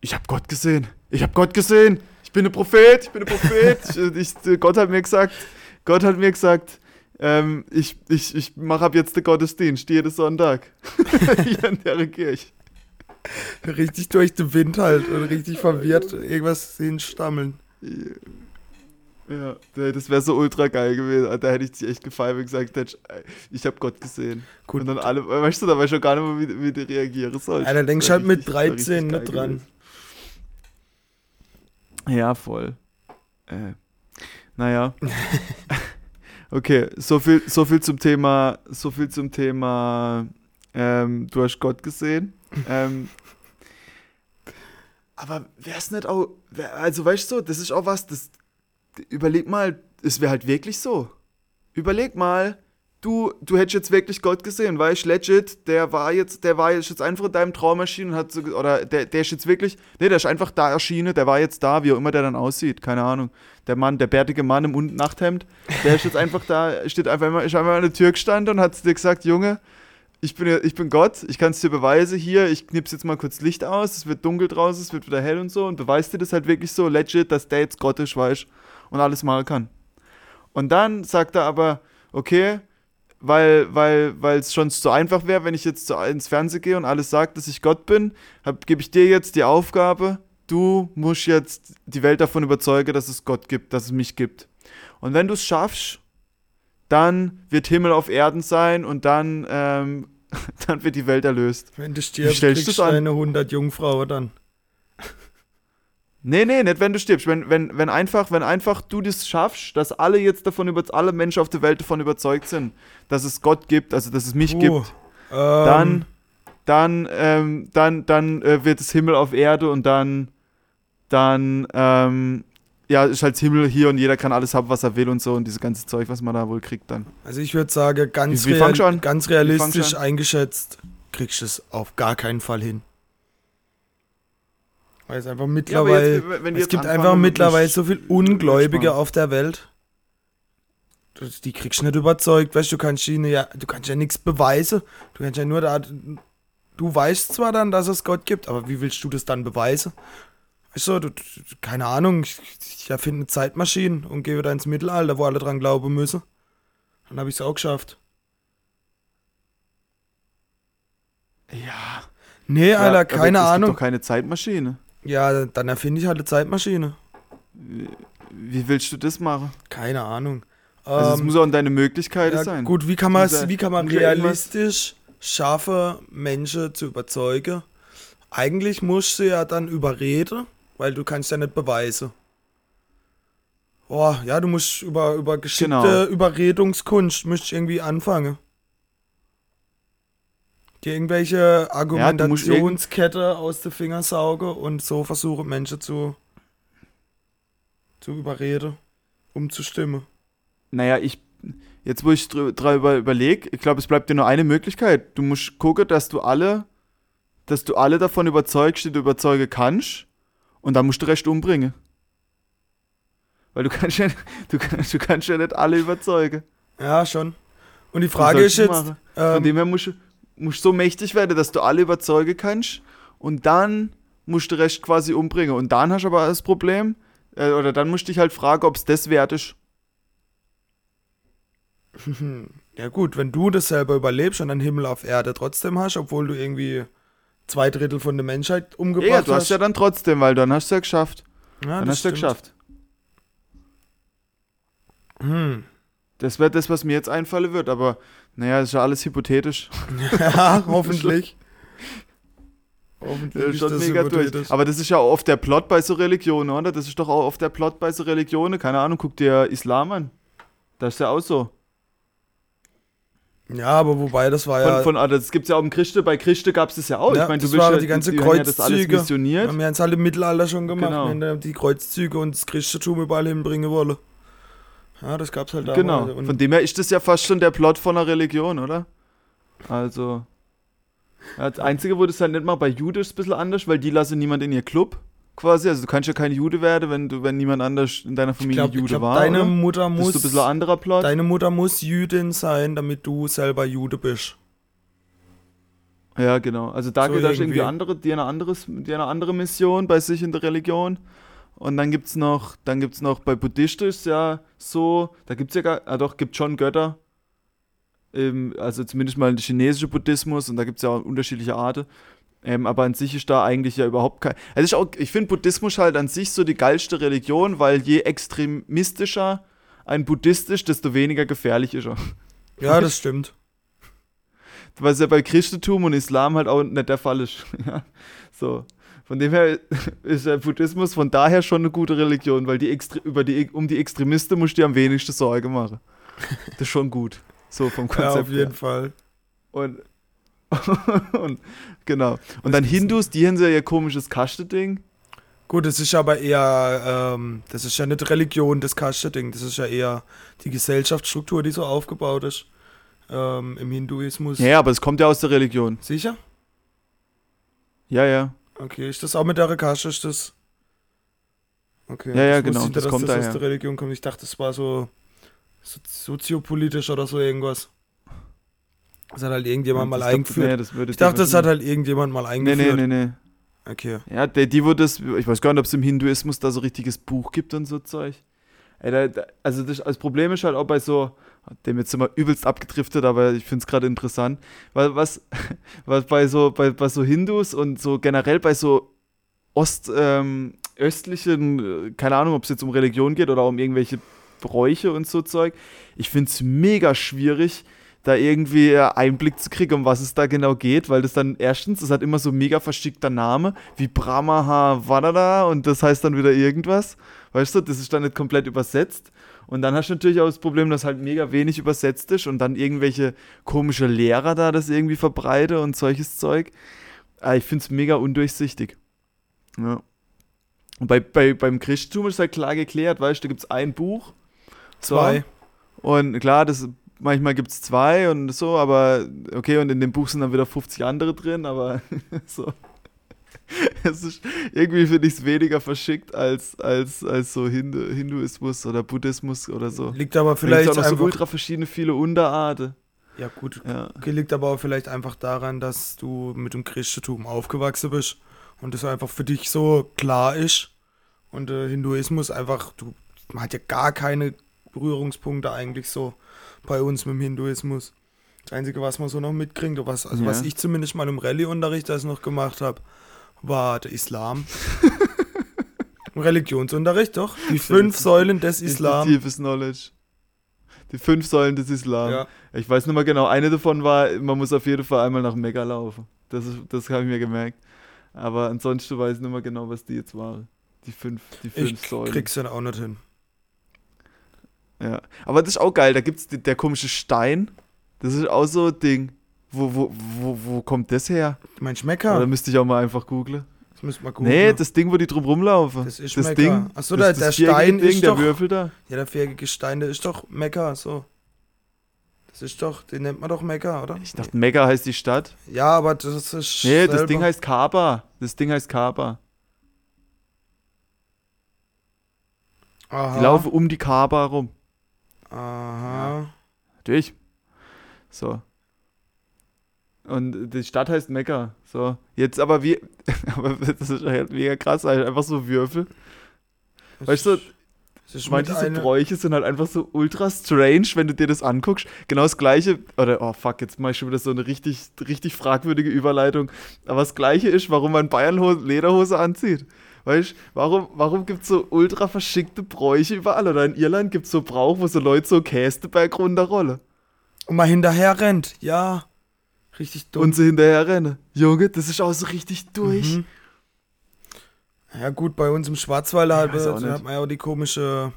ich habe Gott gesehen, ich habe Gott gesehen, ich bin ein Prophet, ich bin ein Prophet. (laughs) ich, ich, Gott hat mir gesagt, Gott hat mir gesagt, ähm, ich, ich, ich mache ab jetzt den Gottesdienst jeden Sonntag (laughs) hier in der Kirche. Richtig durch den Wind halt und richtig verwirrt irgendwas hinstammeln. Ja, das wäre so ultra geil gewesen. Da hätte ich dich echt gefallen, wenn du gesagt hättest, ey, ich habe Gott gesehen. Gut. Und dann alle, weißt du, da weiß ich schon gar nicht mehr, wie, wie du reagieren sollst. Ja, da denkst halt mit richtig- wär 13 richtig nicht dran. gewesen. Ja, voll. Äh, naja. (laughs) okay, so viel, so viel zum Thema, so viel zum Thema, ähm, du hast Gott gesehen. Ähm, aber wär's nicht auch, wär, also weißt du, das ist auch was, das, überleg mal, es wäre halt wirklich so. Überleg mal, du, du hättest jetzt wirklich Gott gesehen, weißt du, legit, der war jetzt, der war jetzt einfach in deinem Traum erschienen und hat so, oder der, der ist jetzt wirklich, nee, der ist einfach da erschienen, der war jetzt da, wie auch immer der dann aussieht, keine Ahnung. Der Mann, der bärtige Mann im Nachthemd, der ist jetzt einfach da, steht einfach immer, ist einfach an der Tür gestanden und hat dir gesagt, Junge, ich bin, ich bin Gott, ich kann es dir beweisen, hier, ich knips jetzt mal kurz Licht aus, es wird dunkel draußen, es wird wieder hell und so und beweist dir das halt wirklich so legit, dass der jetzt Gott ist, weißt und alles machen kann. Und dann sagt er aber, okay, weil weil weil es schon so einfach wäre, wenn ich jetzt zu, ins Fernsehen gehe und alles sagt, dass ich Gott bin, gebe ich dir jetzt die Aufgabe, du musst jetzt die Welt davon überzeugen, dass es Gott gibt, dass es mich gibt. Und wenn du es schaffst, dann wird Himmel auf Erden sein und dann, ähm, (laughs) dann wird die Welt erlöst. Wenn du stirbst, kriegst du eine 100 Jungfrauen dann. Nee, nee, nicht wenn du stirbst. Wenn, wenn, wenn, einfach, wenn einfach du das schaffst, dass alle jetzt davon über, alle Menschen auf der Welt davon überzeugt sind, dass es Gott gibt, also dass es mich Oh, gibt, ähm, dann, dann, ähm, dann, dann äh, wird es Himmel auf Erde und dann, dann, ähm, ja, ist halt Himmel hier und jeder kann alles haben, was er will und so und dieses ganze Zeug, was man da wohl kriegt dann. Also ich würde sagen, ganz, Wie- wie an? ganz realistisch eingeschätzt, kriegst du es auf gar keinen Fall hin. Weil es einfach mittlerweile, jetzt, wenn die es jetzt gibt einfach mit mittlerweile so viel Ungläubige auf der Welt. Die kriegst du nicht überzeugt, weißt du, du kannst ihnen ja, du kannst ja nichts beweisen. Du kannst ja nur da, du weißt zwar dann, dass es Gott gibt, aber wie willst du das dann beweisen? Weißt du, du, keine Ahnung, ich, ich erfinde eine Zeitmaschine und gehe wieder ins Mittelalter, wo alle dran glauben müssen. Dann habe ich es auch geschafft. Ja. Nee, ja, Alter, aber keine es Ahnung. Gibt doch keine Zeitmaschine. Ja, dann erfinde ich halt eine Zeitmaschine. Wie, willst du das machen? Keine Ahnung. Also es Ähm, muss auch in deine Möglichkeiten ja, sein. Gut, wie kann man, wie kann man realistisch schaffen, Menschen zu überzeugen? Eigentlich musst du ja dann überreden weil du kannst ja nicht beweisen. Oh, ja, du musst über, über geschickte Genau. Überredungskunst musst irgendwie anfangen. Dir irgendwelche Argumentationskette aus den Fingern saugen und so versuchen Menschen zu, zu überreden, um zu stimmen. Naja, ich, jetzt wo ich drü- drüber überlege, ich glaube, es bleibt dir nur eine Möglichkeit. Du musst gucken, dass du alle, dass du alle davon überzeugst, die du überzeugen kannst. Und dann musst du recht umbringen. Weil du kannst ja, du kannst, du kannst ja nicht alle überzeugen. Ja, schon. Und die Frage ist jetzt, machen? Von ähm, dem her musst du musst so mächtig werden, dass du alle überzeugen kannst. Und dann musst du recht quasi umbringen. Und dann hast du aber das Problem, äh, oder dann musst du dich halt fragen, ob es das wert ist. (laughs) ja gut, wenn du das selber überlebst und einen Himmel auf Erde trotzdem hast, obwohl du irgendwie zwei Drittel von der Menschheit umgebracht Ja, ja, du hast ja dann trotzdem, weil dann hast du ja geschafft. Ja, dann das hast du ja geschafft. Hm. Das wäre das, was mir jetzt einfallen wird, aber naja, das ist ja alles hypothetisch. (laughs) Ja, hoffentlich. (laughs) Hoffentlich ist schon das mega durch. Aber das ist ja auch oft der Plot bei so Religionen, oder? Das ist doch auch oft der Plot bei so Religionen. Keine Ahnung, guck dir Islam an. Das ist ja auch so. Ja, aber wobei, das war Von, ja. von, ah, das gibt's ja auch im Christen, bei Christen gab es das ja auch. Ja, ich meine, du waren ja, die ganze die haben ja das alles Kreuzzüge. missioniert. wir haben es halt im Mittelalter schon gemacht, Genau. die Kreuzzüge und das Christentum überall hinbringen wollen. Ja, das gab's halt damals. Genau. Und Von dem her ist das ja fast schon der Plot von einer Religion, oder? Also. Ja, das Einzige, wo das halt nicht mal bei Jude ist, ein bisschen anders, weil die lassen niemand in ihr Club quasi. Also du kannst ja kein Jude werden, wenn du, wenn niemand anders in deiner Familie glaub, ich Jude glaub, war. deine oder? Mutter muss. ist so ein bisschen anderer Plot. Deine Mutter muss Jüdin sein, damit du selber Jude bist. Ja, genau. Also da So gibt es irgendwie irgendwie. andere, die eine, anderes, die eine andere Mission bei sich in der Religion. Und dann gibt's noch, dann gibt's noch bei Buddhistisch ja so, da gibt's ja gar, ah doch, gibt schon Götter. Ähm, also zumindest mal der chinesische Buddhismus und da gibt's ja auch unterschiedliche Arten. Ähm, aber an sich ist da eigentlich ja überhaupt kein. Also auch, ich finde Buddhismus halt an sich so die geilste Religion, weil je extremistischer ein Buddhist ist, desto weniger gefährlich ist er. Ja, das (laughs) stimmt. was ja bei Christentum und Islam halt auch nicht der Fall ist. (laughs) Ja, so. Von dem her (laughs) ist der Buddhismus von daher schon eine gute Religion, weil die Extre über die, um die Extremisten musst du dir am wenigsten Sorge machen. Das ist schon gut. So vom Ja, Konzept auf jeden her. Fall. Und, (laughs) und genau. Und dann Hindus, die haben ja ihr komisches Kaste-Ding. Gut, das ist aber eher, ähm, das ist ja nicht Religion, das Kaste-Ding. Das ist ja eher die Gesellschaftsstruktur, die so aufgebaut ist. Ähm, Im Hinduismus. Ja, aber es kommt ja aus der Religion. Sicher? Ja, ja. Okay, ist das auch mit der Kaste? Ist das. Okay, Ja, ja, genau, ich das dass kommt das daher. aus der Religion kommt. Ich dachte, das war so so- soziopolitisch oder so irgendwas. Das hat halt irgendjemand mal eingeführt. Nee, das würde ich dachte, das hat halt irgendjemand mal Nee, eingeführt. nee, nee, nee. Okay. Ja, der, die wurde das, ich weiß gar nicht, ob es im Hinduismus da so richtiges Buch gibt und so Zeug. Ey, da, da, also das, das Problem ist halt auch bei so, dem jetzt sind wir übelst abgedriftet, aber ich finde es gerade interessant, weil was, (laughs) was bei so, bei, bei so Hindus und so generell bei so Ost, ähm, östlichen, äh, keine Ahnung, ob es jetzt um Religion geht oder um irgendwelche Bräuche und so Zeug, ich finde es mega schwierig, da irgendwie äh, Einblick zu kriegen, um was es da genau geht, weil das dann erstens, das hat immer so mega verschickter Name, wie Brahmaha Vadada und das heißt dann wieder irgendwas, weißt du, das ist dann nicht komplett übersetzt und dann hast du natürlich auch das Problem, dass halt mega wenig übersetzt ist und dann irgendwelche komische Lehrer da das irgendwie verbreite und solches Zeug. Ah, ich finde es mega undurchsichtig. Ja. Und bei, bei, beim Christentum ist halt klar geklärt, weißt du, da gibt es ein Buch. so, Zwei. und klar, das, manchmal gibt es zwei und so, aber okay, und in dem Buch sind dann wieder 50 andere drin, aber (laughs) so. Es ist, irgendwie finde ich es weniger verschickt als, als, als so Hindu, Hinduismus oder Buddhismus oder so. Liegt aber Vielleicht auch so ultra verschiedene viele Unterarten. ja, gut. Ja. Okay, liegt aber auch vielleicht einfach daran, dass du mit dem Christentum aufgewachsen bist und das einfach für dich so klar ist. Und der Hinduismus einfach, du, man hat ja gar keine Berührungspunkte eigentlich so bei uns mit dem Hinduismus. Das Einzige, was man so noch mitkriegt, was, also Ja. was ich zumindest mal im Rallye-Unterricht das noch gemacht habe, war der Islam. Im (laughs) Religionsunterricht, doch. Die fünf Säulen des Islam. Tiefes Knowledge. Die fünf Säulen des Islam. Ja. Ich weiß nicht mehr genau. Eine davon war, man muss auf jeden Fall einmal nach Mekka laufen. Das, ist- das habe ich mir gemerkt. Aber ansonsten weiß ich nicht mehr genau, was die jetzt waren. Die fünf, die fünf Ich Säulen. krieg's dann auch nicht hin. Ja. Aber das ist auch geil. Da gibt's die, der komische Stein. Das ist auch so ein Ding. Wo, wo, wo, wo kommt das her? Mein Oder Schmecker. müsste ich auch mal einfach googeln. Das müssen wir gucken. Nee, das Ding, wo die drum rumlaufen. Das ist das. Ding. Ach so, das, der- das der Stein Ding, ist der doch- Würfel da. Ja, der viereckige Stein, der ist doch Mekka, so. Das ist doch, den nennt man doch Mekka, oder? Ich dachte, Mega heißt die Stadt. Ja, aber das ist. Nee, das selber- Ding heißt Kaaba. Das Ding heißt Kaaba. Aha. Die laufen um die Kaaba rum. Aha. Natürlich. So. Und die Stadt heißt Mekka. So. Jetzt aber wie. (laughs) aber das ist halt mega krass. Halt einfach so Würfel. Weißt du, mit so einer- Bräuche sind halt einfach so ultra strange, wenn du dir das anguckst. Genau das gleiche, oder oh fuck, jetzt mach ich schon wieder so eine richtig, richtig fragwürdige Überleitung. Aber das gleiche ist, warum man Bayern Ho- Lederhose anzieht. Weißt du, warum, warum gibt es so ultra verschickte Bräuche überall? Oder in Irland gibt es so Brauch, wo so Leute so Kästeberg runterrollen Und mal hinterher rennt, ja. Richtig dumm. und sie hinterher rennen. Junge, das ist auch so richtig durch. Mhm. Ja, gut, bei uns im Schwarzwald halt, weiß auch da nicht. hat man ja auch die komische.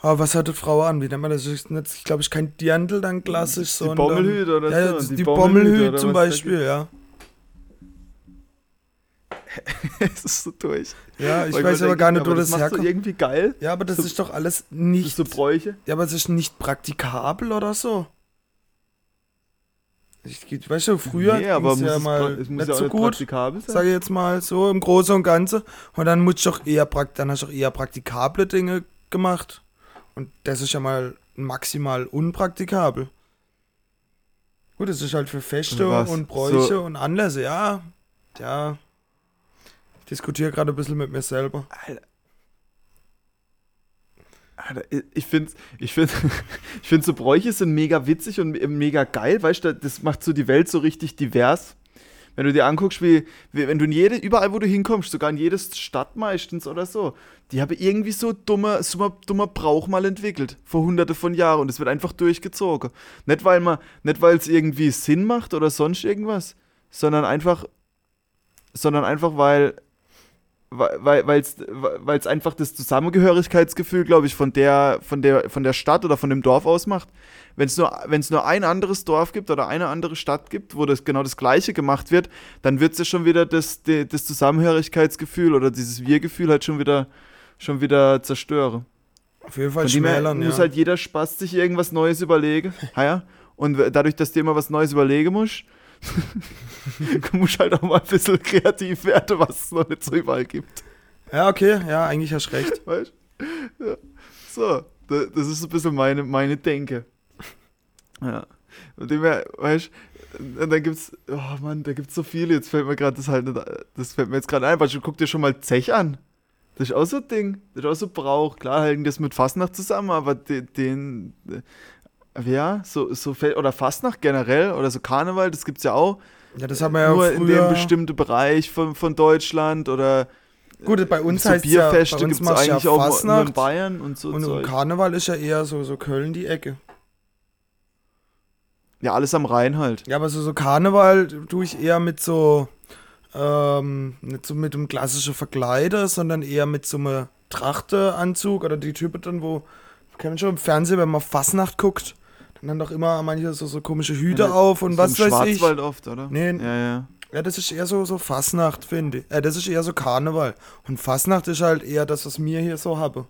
Ah, was hat die Frau an? Wie nennt man das? Ist nicht, glaube ich, kein Dirndl dann klassisch, Die sondern. Bommelhüte oder ja, so. Die die, Bommelhüte Bommelhüte zum Beispiel, ja. (laughs) Es ist so durch. Ja, ich Weil weiß aber gar nicht, wo das das herkommt. irgendwie geil. Ja, aber das so- ist doch alles nicht. so Bräuche. ja, aber es ist nicht praktikabel oder so. Ich, weiß schon, früher nee, aber ja es, mal es nicht ja so gut. praktikabel sein. sage ich jetzt mal so im Großen und Ganzen. Und dann muss ich doch eher dann hast du doch eher praktikable Dinge gemacht. Und das ist ja mal maximal unpraktikabel. Gut, das ist halt für Feste Was? und Bräuche So- und Anlässe, ja. Ja. Diskutiere gerade ein bisschen mit mir selber. Alter. Alter, ich- finde, ich find, (laughs) ich find so Bräuche sind mega witzig und mega geil, weißt du, das macht so die Welt so richtig divers. Wenn du dir anguckst, wie, wie wenn du in jede, überall wo du hinkommst, sogar in jede Stadt meistens oder so, die haben irgendwie so dummer, so dummer Brauch mal entwickelt, vor hunderte von Jahren und es wird einfach durchgezogen. Nicht weil man, nicht weil es irgendwie Sinn macht oder sonst irgendwas, sondern einfach, sondern einfach weil weil es einfach das Zusammengehörigkeitsgefühl, glaube ich, von der, von, der, von der Stadt oder von dem Dorf ausmacht. Wenn es nur, wenn's nur ein anderes Dorf gibt oder eine andere Stadt gibt, wo das genau das Gleiche gemacht wird, dann wird es ja schon wieder das, das Zusammengehörigkeitsgefühl oder dieses Wir-Gefühl halt schon wieder, schon wieder zerstören. Auf jeden Fall Von her schmälern, ja. muss halt jeder Spaß sich irgendwas Neues überlegen. (laughs) Ja? Und dadurch, dass du immer was Neues überlegen musst, musst halt auch mal ein bisschen kreativ werden, was es noch nicht so überall gibt. ja, okay, ja, eigentlich hast du recht. Weißt du? Ja. So, da, das ist so ein bisschen meine, meine Denke. Ja. Und dem her, weißt du, und dann gibt's, oh Mann, da gibt's so viele, jetzt fällt mir gerade das halt nicht, das fällt mir jetzt gerade ein, weil du guck dir schon mal Zech an. Das ist auch so ein Ding, das ist auch so Brauch. Klar hängt das mit Fastnacht zusammen, aber den, den ja, so, so fällt, oder Fastnacht generell, oder so Karneval, das gibt's ja auch. Ja, das haben wir ja nur in dem bestimmten Bereich von, von Deutschland oder Gut, bei uns so heißt ja, bei Bierfeste uns gibt es eigentlich ja auch nur in. Bayern und so Und, und. Karneval ist ja eher so, so Köln die Ecke. Ja, alles am Rhein halt. Ja, aber so, so Karneval tue ich eher mit so, ähm, nicht so mit einem klassischen Verkleider, sondern eher mit so einem Trachteanzug oder die Typen dann, wo, kennt man schon im Fernsehen, wenn man Fasnacht guckt, dann haben doch immer manche so, so komische Hüte Ja, auf und so was weiß ich. Schwarzwald oft, oder? Nee. Ja, ja. Ja, das ist eher so, so Fasnacht, finde ich. Äh, das ist eher so Karneval. Und Fasnacht ist halt eher das, was mir hier so habe.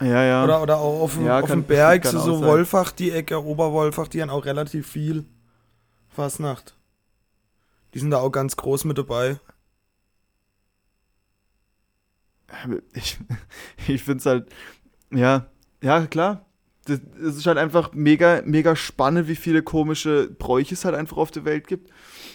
Ja, ja. Oder, oder auch auf dem, Ja, auf kann- dem Berg, so, so. Wolfach, die Ecke, Oberwolfach, die haben auch relativ viel Fasnacht. Die sind da auch ganz groß mit dabei. Ich, (laughs) ich finde es halt, ja, ja, klar. Das, es ist halt einfach mega, mega spannend, wie viele komische Bräuche es halt einfach auf der Welt gibt.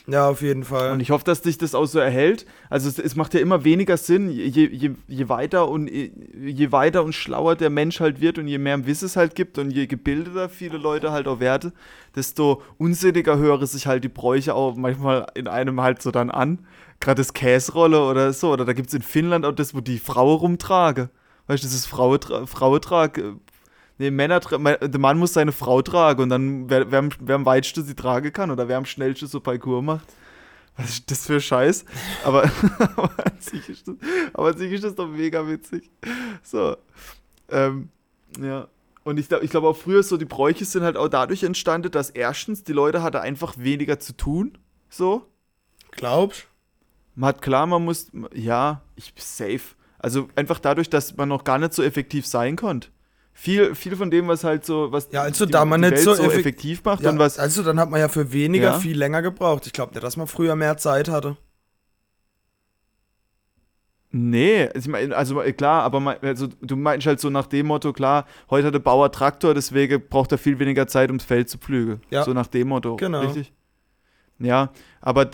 Ja, auf jeden Fall. Und ich hoffe, dass sich das auch so erhält. Also es, es macht ja immer weniger Sinn, je, je, je weiter und je weiter und schlauer der Mensch halt wird und je mehr Wissen es halt gibt und je gebildeter viele Leute halt auch werden, desto unsinniger höre sich halt die Bräuche auch manchmal in einem halt so dann an. Gerade das Käsrolle oder so. Oder da gibt es in Finnland auch das, wo die Frau rumtrage. Weißt du, das ist Frauentra Frauentrag. Nee, Männer, der Mann muss seine Frau tragen und dann, wer, wer, am- wer am weitesten sie tragen kann oder wer am schnellsten so Parcours macht. was ist das für Scheiß? Aber, (laughs) aber, an sich ist das, aber an sich ist das doch mega witzig. So. Ähm, ja. Und ich glaube ich glaub auch früher so, die Bräuche sind halt auch dadurch entstanden, dass erstens die Leute hatten einfach weniger zu tun. So. Glaubst Man hat klar, man muss, ja, ich bin safe. Also einfach dadurch, dass man noch gar nicht so effektiv sein konnte. Viel, viel von dem, was halt so, was Ja, also da man nicht so effek- effektiv macht Ja, und was. also dann hat man ja für weniger Ja. viel länger gebraucht. Ich glaube nicht, dass man früher mehr Zeit hatte. Nee, also klar, aber also, du meinst halt so nach dem Motto, klar, heute hat der Bauer Traktor, deswegen braucht er viel weniger Zeit, ums Feld zu pflügen. Ja. So nach dem Motto. Genau. Richtig? Ja, aber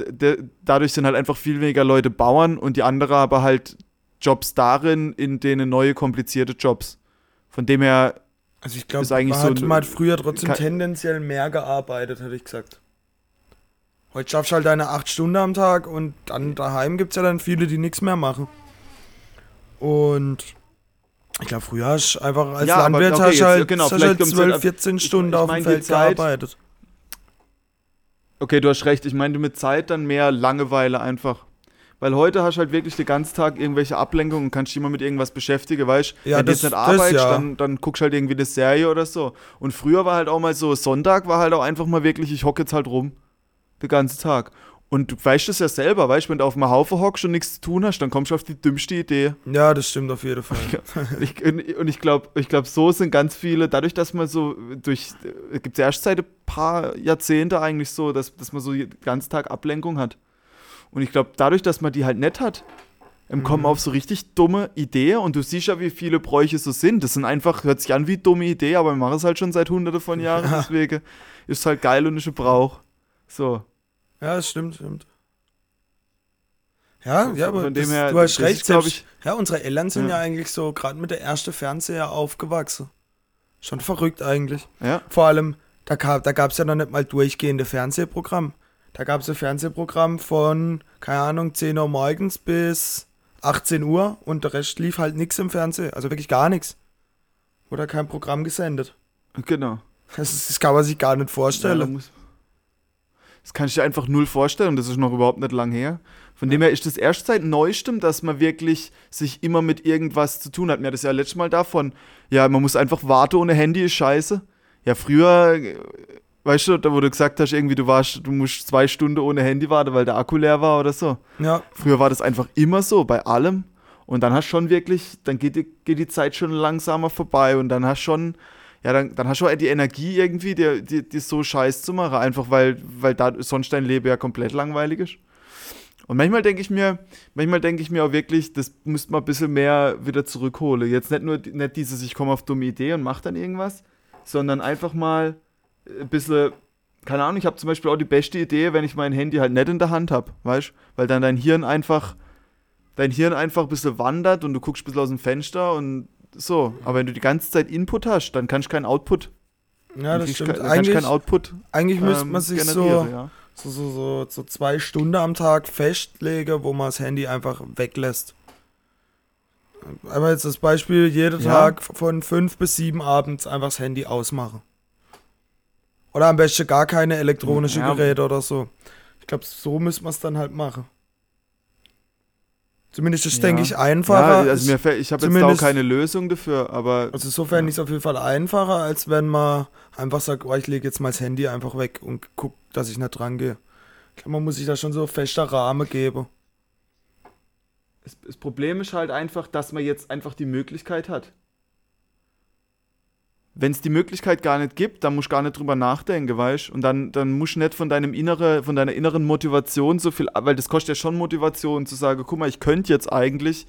dadurch sind halt einfach viel weniger Leute Bauern und die anderen aber halt Jobs darin, in denen neue komplizierte Jobs. Von dem her, Also ich glaube, man, so man hat früher trotzdem tendenziell mehr gearbeitet, hätte ich gesagt. Heute schaffst du halt deine acht Stunden am Tag und dann daheim gibt es ja dann viele, die nichts mehr machen. Und ich glaube, früher hast du einfach als Ja, aber Landwirt okay, hast halt, genau, hast halt kommt's 12, halt- 14 ich- Stunden ich auf mein, dem Feld Zeit- gearbeitet. okay, du hast recht, ich meine mit Zeit dann mehr Langeweile einfach. Weil heute hast du halt wirklich den ganzen Tag irgendwelche Ablenkungen und kannst dich immer mit irgendwas beschäftigen, weißt Ja, Wenn du jetzt nicht arbeitest, ja. dann, dann guckst du halt irgendwie eine Serie oder so. Und früher war halt auch mal so, Sonntag war halt auch einfach mal wirklich, ich hocke jetzt halt rum. Den ganzen Tag. Und du weißt das ja selber, weißt wenn du auf einem Haufen hockst und nichts zu tun hast, dann kommst du auf die dümmste Idee. Ja, das stimmt auf jeden Fall. (laughs) Ich, und ich glaube, ich glaub, so sind ganz viele, dadurch, dass man so durch, gibt es erst seit ein paar Jahrzehnte eigentlich so, dass, dass man so den ganzen Tag Ablenkung hat. Und ich glaube, dadurch, dass man die halt nicht hat, ähm, kommen Mhm. auf so richtig dumme Ideen und du siehst ja, wie viele Bräuche so sind. Das sind einfach, hört sich an wie dumme Idee, aber wir machen es halt schon seit hunderte von (laughs) Jahren, Ja. deswegen ist es halt geil und ist ein Brauch. So. Ja, das stimmt, stimmt. Ja, ja, aber Von das, dem her, du hast das recht. ist, glaub selbst- ja, unsere Eltern sind ja, Ja. eigentlich so gerade mit der ersten Fernseher aufgewachsen. Schon verrückt eigentlich. Ja, Vor allem, da, gab, da gab es ja noch nicht mal durchgehende Fernsehprogramm. Da gab es ein Fernsehprogramm von, keine Ahnung, 10 Uhr morgens bis 18 Uhr und der Rest lief halt nichts im Fernsehen. Also wirklich gar nichts. Wurde kein Programm gesendet. genau. Das, das kann man sich gar nicht Ja, vorstellen. muss- das kann ich dir einfach null vorstellen, das ist noch überhaupt nicht lang her. Von dem her ist das erst seit Neuestem, dass man wirklich sich immer mit irgendwas zu tun hat. Mir hat das ja letztes Mal davon, ja, man muss einfach warten ohne Handy, ist scheiße. Ja, früher, äh, weißt du, da wo du gesagt hast, irgendwie du warst, du musst zwei Stunden ohne Handy warten, weil der Akku leer war oder so. ja, Früher war das einfach immer so, bei allem. Und dann hast schon wirklich, dann geht die, geht die Zeit schon langsamer vorbei und dann hast schon, ja, dann, dann hast du auch die Energie irgendwie, dir die, die so scheiß zu machen, einfach weil, weil da sonst dein Leben ja komplett langweilig ist. Und manchmal denke ich mir, manchmal denke ich mir auch wirklich, das müsste man ein bisschen mehr wieder zurückholen. Jetzt nicht nur nicht dieses, ich komme auf dumme Idee und mache dann irgendwas, sondern einfach mal ein bisschen, keine Ahnung, ich habe zum Beispiel auch die beste Idee, wenn ich mein Handy halt nicht in der Hand habe, weißt du? Weil dann dein Hirn einfach, dein Hirn einfach ein bisschen wandert und du guckst ein bisschen aus dem Fenster und so. Aber wenn du die ganze Zeit Input hast, dann kannst du keinen Output. ja das stimmt. du Eigentlich, keinen Output. eigentlich müsste ähm, man sich so, ja. so, so, so, so zwei Stunden am Tag festlegen, wo man das Handy einfach weglässt. Aber jetzt das Beispiel, jeden Ja. Tag von fünf bis sieben abends einfach das Handy ausmachen. Oder am besten gar keine elektronischen Ja. Geräte oder so. Ich glaube, so müsste man es dann halt machen. Zumindest ist, Ja. denke ich, einfacher. Ja, also mir fällt, ich habe jetzt auch keine Lösung dafür, aber also insofern ist es auf jeden Fall einfacher, als wenn man einfach sagt, oh, ich lege jetzt mal das Handy einfach weg und guck, dass ich nicht dran gehe. Ich glaube, man muss sich da schon so fester Rahmen geben. das Problem ist halt einfach, dass man jetzt einfach die Möglichkeit hat. Wenn es die Möglichkeit gar nicht gibt, dann musst du gar nicht drüber nachdenken, weißt du? Und dann, dann musst du nicht von, deinem innere, von deiner inneren Motivation so viel, weil das kostet ja schon Motivation zu sagen, guck mal, ich könnte jetzt eigentlich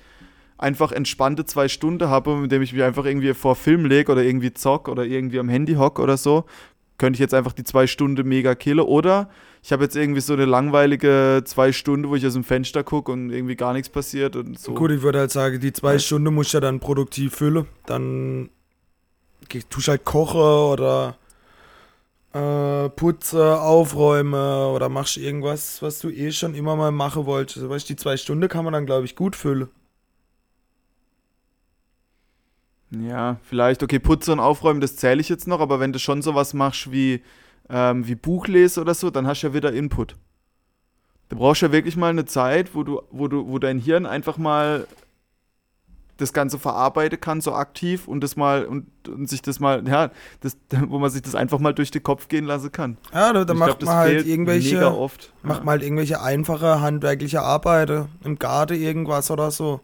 einfach entspannte zwei Stunden haben, indem ich mich einfach irgendwie vor Film lege oder irgendwie zock oder irgendwie am Handy hock oder so, könnte ich jetzt einfach die zwei Stunden mega killen. Oder ich habe jetzt irgendwie so eine langweilige zwei Stunden, wo ich aus dem Fenster gucke und irgendwie gar nichts passiert und so. Gut, ich würde halt sagen, die zwei Ja. Stunden musst du ja dann produktiv füllen. Dann tust halt kochen oder äh, putze, aufräume oder machst irgendwas, was du eh schon immer mal machen wolltest. Also, weißt, du, die zwei Stunden kann man dann, glaube ich, gut füllen. Ja, vielleicht, okay, Putzen und Aufräumen, das zähle ich jetzt noch, aber wenn du schon sowas machst wie, ähm, wie Buchlese oder so, dann hast du ja wieder Input. Da brauchst du ja wirklich mal eine Zeit, wo du, wo du, wo dein Hirn einfach mal das Ganze verarbeiten kann, so aktiv und das mal und, und sich das mal, ja, das, (laughs) wo man sich das einfach mal durch den Kopf gehen lassen kann. Ja, da, da macht glaub, man halt irgendwelche, oft. macht ja. man halt irgendwelche einfache handwerkliche Arbeiten im Garten irgendwas oder so.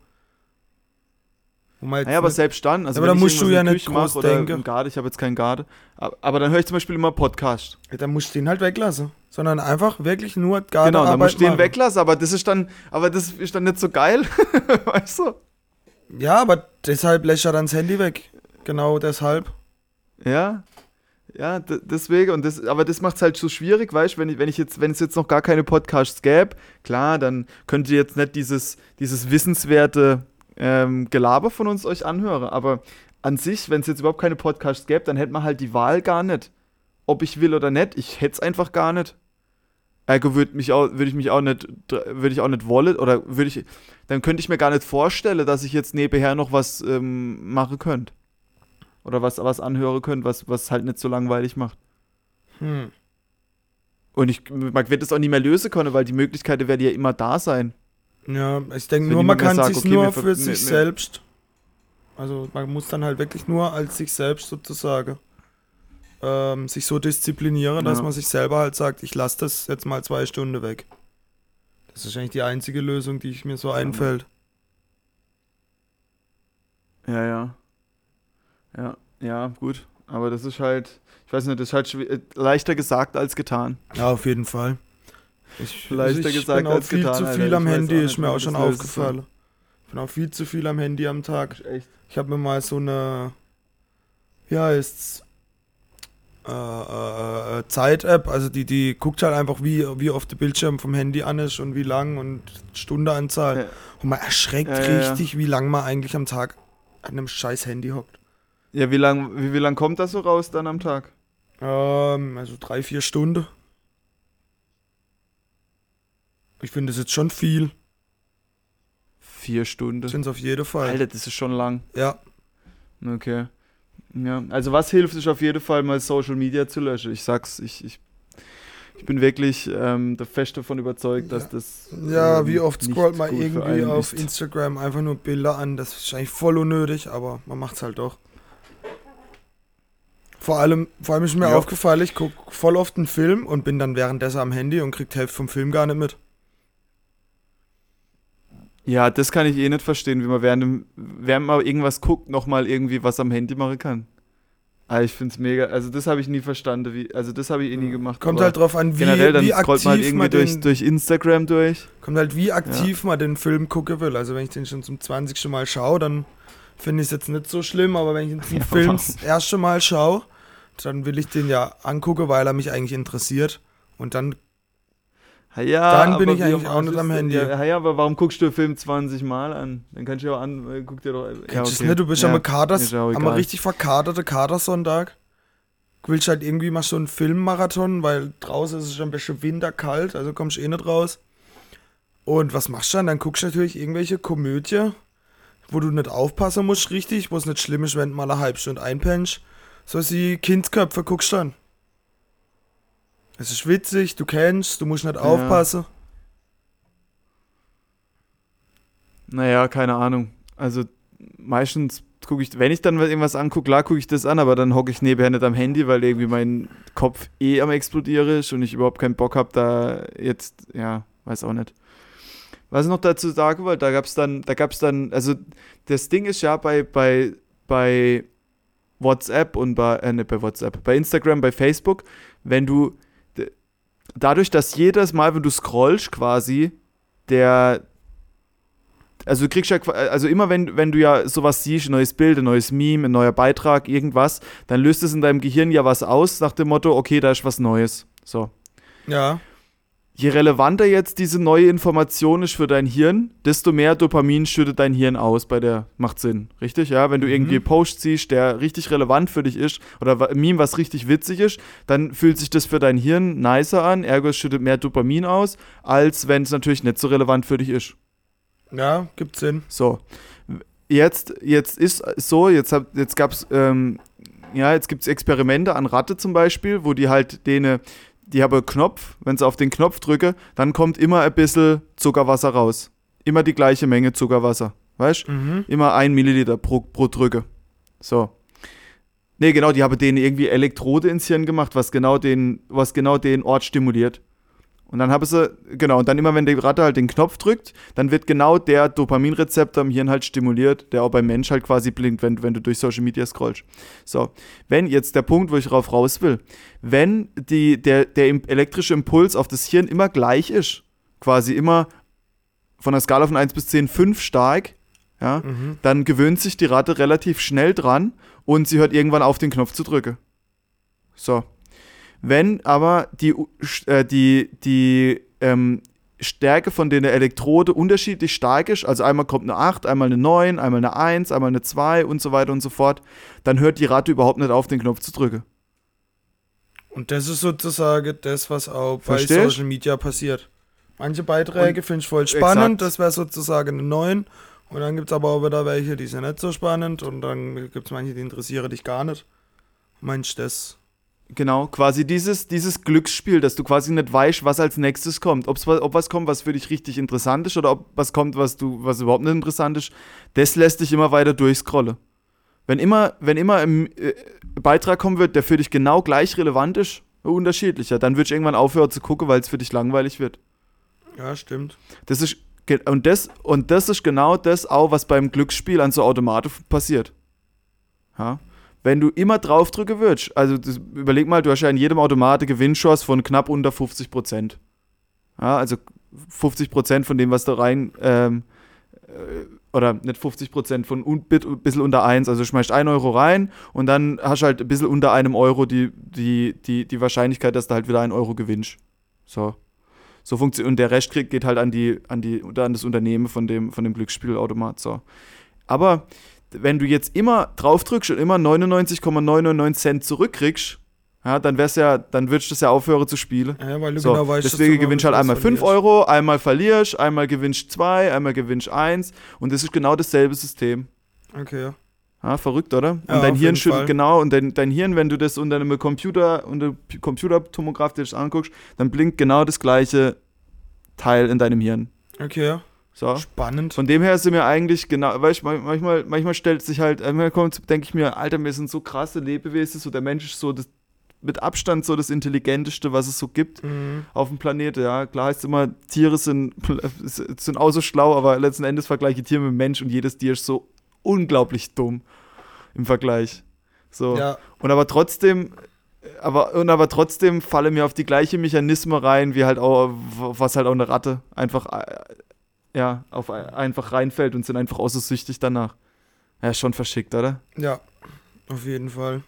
Man jetzt Naja, aber selbst dann, also Ja, aber wenn da ich musst du ja nicht Küche groß oder denken. im Garten, ich habe jetzt keinen Garten, aber, aber dann höre ich zum Beispiel immer Podcast. Ja, dann musst du den halt weglassen. Sondern einfach wirklich nur Gartenarbeit Genau, dann musst du den weglassen, aber das ist dann, aber das ist dann nicht so geil, (laughs) weißt du? Ja, aber deshalb lässt er dann das Handy weg. Genau deshalb. Ja, ja, deswegen, und das, aber das macht es halt so schwierig, weißt du, wenn, wenn ich jetzt, wenn es jetzt noch gar keine Podcasts gäbe, klar, dann könnt ihr jetzt nicht dieses, dieses wissenswerte ähm, Gelaber von uns euch anhören, aber an sich, wenn es jetzt überhaupt keine Podcasts gäbe, dann hätte man halt die Wahl gar nicht, ob ich will oder nicht, ich hätte es einfach gar nicht. Ergo würde mich auch, würde ich mich auch nicht, würde ich auch nicht wollen, oder würde ich, dann könnte ich mir gar nicht vorstellen, dass ich jetzt nebenher noch was ähm, machen könnte. Oder was, was anhören könnte, was, was halt nicht so langweilig macht. Hm. Und ich, man wird es auch nie mehr lösen können, weil die Möglichkeiten werden ja immer da sein. Ja, ich denke nur, man kann sagt, sich okay, nur für wir- sich wir- selbst. Also man muss dann halt wirklich nur als sich selbst sozusagen ähm, sich so disziplinieren, dass Ja. man sich selber halt sagt, ich lasse das jetzt mal zwei Stunden weg. Das ist eigentlich die einzige Lösung, die ich mir so einfällt. Ja, ja. Ja, ja, gut. Aber das ist halt, ich weiß nicht, das ist halt äh, leichter gesagt als getan. Ja, auf jeden Fall. Ich, Leichter also ich gesagt bin auch als viel getan, zu Alter. viel am Ich Handy, ist mir auch schon aufgefallen. Ich bin auch viel zu viel am Handy am Tag. Echt. Ich habe mir mal so eine, wie heißt's, äh, äh, äh, Zeit-App, also die, die guckt halt einfach, wie, wie oft der Bildschirm vom Handy an ist und wie lang und Stundeanzahl. Ja. Und man erschreckt Ja, ja, ja. richtig, wie lang man eigentlich am Tag an einem scheiß Handy hockt. Ja, wie lang, wie, wie lang kommt das so raus dann am Tag? Ähm, also drei, vier Stunden. Ich finde das jetzt schon viel. Vier Stunden. Sind es auf jeden Fall. Alter, das ist schon lang. Ja. Okay. Ja, also was hilft, ist auf jeden Fall mal Social Media zu löschen. Ich sag's, ich, ich, ich bin wirklich ähm, der fest davon überzeugt, dass Ja. das. Ja, ähm, wie oft scrollt man irgendwie auf ist. Instagram einfach nur Bilder an. Das ist eigentlich voll unnötig, aber man macht's halt doch. Vor allem, vor allem ist mir Ja. aufgefallen, ich guck voll oft einen Film und bin dann währenddessen am Handy und krieg die Hälfte vom Film gar nicht mit. Ja, das kann ich eh nicht verstehen, wie man während, dem, während man irgendwas guckt, nochmal irgendwie was am Handy machen kann. Aber ich find's mega, also das habe ich nie verstanden, wie, also das habe ich eh nie gemacht. Kommt halt drauf an, wie, generell, dann wie scrollt man halt aktiv irgendwie man durch, den, durch Instagram durch. kommt halt wie aktiv man den Film gucken will. Also wenn ich den schon zum 20. Mal schaue, dann finde ich es jetzt nicht so schlimm, aber wenn ich den (laughs) Ja, Film das erste Mal schaue, dann will ich den ja angucken, weil er mich eigentlich interessiert. Und dann Ja, Dann bin ich eigentlich auch nicht am ist Handy. Ja, ja, aber warum guckst du den Film 20 Mal an? Dann kannst du ja auch an, äh, guck dir doch. Ja, okay. nicht? Du bist ja. am Kaders, ist auch am richtig verkaterten Kadersonntag. Du willst halt irgendwie mal so einen Filmmarathon, weil draußen ist es schon ein bisschen winterkalt, also kommst du eh nicht raus. Und was machst du dann? Dann guckst du natürlich irgendwelche Komödie, wo du nicht aufpassen musst, richtig, wo es nicht schlimm ist, wenn du mal eine halbe Stunde einpennst. So wie Kindsköpfe guckst du dann. Es ist witzig, du kennst, du musst nicht aufpassen. Naja, keine Ahnung. Also meistens gucke ich, wenn ich dann irgendwas angucke, klar gucke ich das an, aber dann hocke ich nebenher nicht am Handy, weil irgendwie mein Kopf eh am explodieren ist und ich überhaupt keinen Bock habe, da jetzt, ja, weiß auch nicht. Was ich noch dazu sagen wollte, da gab es dann, da gab es dann, also das Ding ist ja bei, bei, bei WhatsApp und bei, äh, nicht bei WhatsApp, bei Instagram, bei Facebook, wenn du, dadurch, dass jedes Mal, wenn du scrollst quasi, der, also du kriegst ja, also immer wenn, wenn du ja sowas siehst, ein neues Bild, ein neues Meme, ein neuer Beitrag, irgendwas, dann löst es in deinem Gehirn ja was aus, nach dem Motto, okay, da ist was Neues. So. Ja. Je relevanter jetzt diese neue Information ist für dein Hirn, desto mehr Dopamin schüttet dein Hirn aus bei der, macht Sinn, richtig? Ja, wenn du Mhm. irgendwie Post siehst, der richtig relevant für dich ist, oder ein Meme, was richtig witzig ist, dann fühlt sich das für dein Hirn nicer an, ergo schüttet mehr Dopamin aus, als wenn es natürlich nicht so relevant für dich ist. Ja, gibt Sinn. So. Jetzt, jetzt ist so, jetzt, hab, jetzt gab es, ähm, ja, jetzt gibt es Experimente an Ratte zum Beispiel, wo die halt denen die haben einen Knopf, wenn sie auf den Knopf drücke, dann kommt immer ein bisschen Zuckerwasser raus. Immer die gleiche Menge Zuckerwasser. Weißt Mhm. Immer ein Milliliter pro, pro Drücke. So. Nee, genau, die haben denen irgendwie Elektrode ins Hirn gemacht, was genau den, was genau den Ort stimuliert. Und dann haben sie, genau, und dann immer, wenn die Ratte halt den Knopf drückt, dann wird genau der Dopaminrezeptor im Hirn halt stimuliert, der auch beim Mensch halt quasi blinkt, wenn, wenn du durch Social Media scrollst. So, wenn jetzt der Punkt, wo ich drauf raus will, wenn die, der, der elektrische Impuls auf das Hirn immer gleich ist, quasi immer von der Skala von 1 bis 10 5 stark, ja, Mhm. dann gewöhnt sich die Ratte relativ schnell dran und sie hört irgendwann auf, den Knopf zu drücken. So. Wenn aber die, äh, die, die ähm, Stärke von der Elektrode unterschiedlich stark ist, also einmal kommt eine 8, einmal eine 9, einmal eine 1, einmal eine 2 und so weiter und so fort, dann hört die Ratte überhaupt nicht auf, den Knopf zu drücken. Und das ist sozusagen das, was auch bei Verstehst? Social Media passiert. Manche Beiträge finde ich voll spannend, Exakt. das wäre sozusagen eine 9. Und dann gibt es aber auch wieder welche, die sind nicht so spannend. Und dann gibt es manche, die interessieren dich gar nicht. Meinst du das? Genau, quasi dieses, dieses Glücksspiel, dass du quasi nicht weißt, was als nächstes kommt. Ob's, ob was kommt, was für dich richtig interessant ist oder ob was kommt, was du, was überhaupt nicht interessant ist, das lässt dich immer weiter durchscrollen. Wenn immer, wenn immer ein äh, Beitrag kommen wird, der für dich genau gleich relevant ist, unterschiedlicher, dann würde ich irgendwann aufhören zu gucken, weil es für dich langweilig wird. Ja, stimmt. Das ist und das und das ist genau das auch, was beim Glücksspiel an so Automaten passiert. Ja? Wenn du immer draufdrücken würdest, also das, überleg mal, du hast ja in jedem Automat Gewinnchance von knapp unter 50 Prozent. Ja, also 50 Prozent von dem, was da rein ähm, äh, oder nicht 50 Prozent von ein bisschen unter 1, also schmeißt 1 Euro rein und dann hast du halt ein bisschen unter einem Euro die, die, die, die Wahrscheinlichkeit, dass du halt wieder 1 Euro gewinnst. So. So funktioniert und der Rest geht halt an die an die an das Unternehmen von dem von dem Glücksspielautomat so. Aber wenn du jetzt immer drauf drückst und immer 99,999 Cent zurückkriegst, ja, dann wär's ja, dann würdest du das ja aufhören zu spielen. Ja, weil du So, genau weißt, deswegen gewinnst du halt einmal 5 verlierst. Euro, einmal verlierst, einmal gewinnst 2, einmal gewinnst 1 und das ist genau dasselbe System. Okay, ja. Verrückt, oder? Und Ja, dein Hirn schüttelt genau und dein, dein Hirn, wenn du das unter einem Computer, unter Computertomograph dir das anguckst, dann blinkt genau das gleiche Teil in deinem Hirn. Okay, ja. So. Spannend. Von dem her sind wir eigentlich genau, weißt du, manchmal, manchmal stellt sich halt, manchmal kommt, denke ich mir, Alter, wir sind so krasse Lebewesen, so der Mensch ist so das, mit Abstand so das Intelligenteste, was es so gibt Mhm. auf dem Planeten, ja. Klar heißt immer, Tiere sind, (laughs) sind auch so schlau, aber letzten Endes vergleiche Tiere mit Mensch und jedes Tier ist so unglaublich dumm im Vergleich. So. Ja, Und aber trotzdem, aber, und aber trotzdem fallen mir auf die gleiche Mechanismen rein, wie halt auch, was halt auch eine Ratte einfach, äh, ja, auf einfach reinfällt und sind einfach auch so süchtig danach. Ja, schon verschickt, oder? ja. Auf jeden Fall.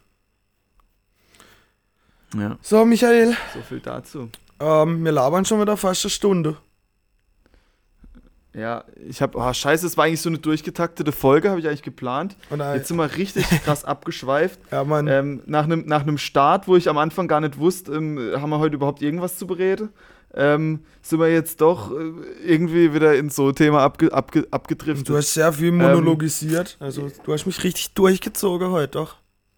Ja. So, Michael, So viel dazu. ähm, wir labern schon wieder fast eine Stunde. Ja, ich habe, oh, scheiße, es war eigentlich so eine durchgetaktete Folge, habe ich eigentlich geplant. Äh, Jetzt sind wir richtig (laughs) krass abgeschweift. ja, Mann. Ähm, nach einem nach Start, wo ich am Anfang gar nicht wusste, ähm, haben wir heute überhaupt irgendwas zu bereden, ähm, sind wir jetzt doch äh, irgendwie wieder in so ein Thema abge, abge, abgedriftet. du hast sehr viel monologisiert. also, du hast mich richtig durchgezogen heute, doch.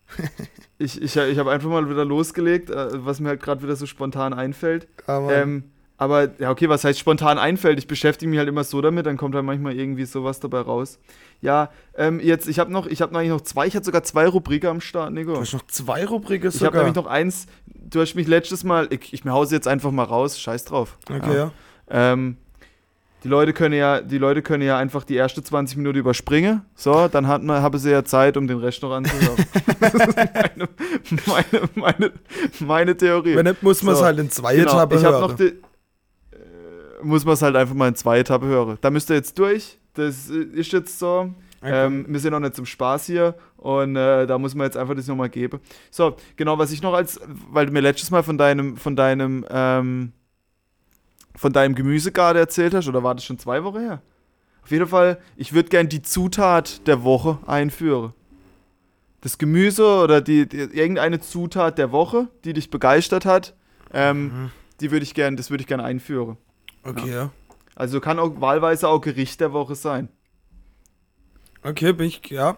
(laughs) ich ich, ich habe einfach mal wieder losgelegt, äh, was mir halt gerade wieder so spontan einfällt. Ja, Mann. Ähm, aber ja, okay, was heißt spontan einfällt? Ich beschäftige mich halt immer so damit, dann kommt halt manchmal irgendwie sowas dabei raus. Ja, ähm, jetzt, ich habe noch, ich habe eigentlich noch zwei, ich hatte sogar zwei Rubriken am Start, Nico. du hast noch zwei Rubriken Ich habe sogar. nämlich noch eins, du hast mich letztes Mal, ich, ich hause jetzt einfach mal raus, scheiß drauf. Okay, ja. Ähm, die Leute können ja, die Leute können ja einfach die erste 20 Minuten überspringen. So, dann hat man, habe sie ja Zeit, um den Rest noch anzuhören. das (laughs) ist meine, meine, meine, meine Theorie. Wenn nicht, muss man es So, halt in zwei Genau, Etappen ich habe hören. noch die, äh, muss man es halt einfach mal in zwei Etappen hören. Da müsst ihr jetzt durch. Das äh, ist jetzt so. Okay. Ähm, wir sind noch nicht zum Spaß hier und äh, da muss man jetzt einfach das nochmal geben. So, genau, was ich noch als, weil du mir letztes Mal von deinem, von deinem, ähm, von deinem Gemüsegarde erzählt hast, oder war das schon zwei Wochen her? Auf jeden Fall, ich würde gern die Zutat der Woche einführen. Das Gemüse oder die, die, irgendeine Zutat der Woche, die dich begeistert hat, ähm, Mhm. die würde ich gern, das würde ich gerne einführen. Okay, ja. Also kann auch wahlweise auch Gericht der Woche sein. Okay, bin ich, ja.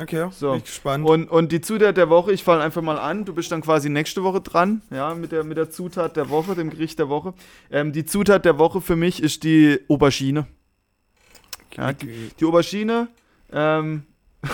Okay, So. bin ich gespannt. Und, und die Zutat der Woche, ich fange einfach mal an. Du bist dann quasi nächste Woche dran, ja, mit der, mit der Zutat der Woche, dem Gericht der Woche. Ähm, die Zutat der Woche für mich ist die Aubergine. Ja, die, die Aubergine, ähm, (laughs)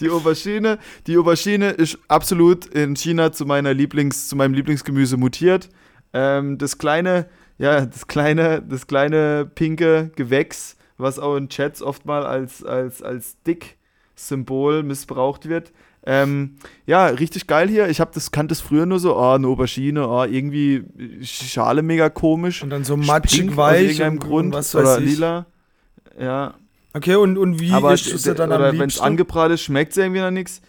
die Aubergine, die Aubergine ist absolut in China zu meiner Lieblings, zu meinem Lieblingsgemüse mutiert. Ähm, das kleine, ja, das kleine, das kleine pinke Gewächs, was auch in Chats oft mal als, als, als Dick-Symbol missbraucht wird. Ähm, ja, richtig geil hier. Ich hab das, kannte das früher nur so, oh, eine Aubergine, oh, irgendwie Schale mega komisch. Und dann so matschig aus weich und, Grund und was weiß oder ich. lila. Ja, Okay, und, und wie aber ist es dir dann am oder wenn es liebsten? angebraten ist, schmeckt es irgendwie noch nichts.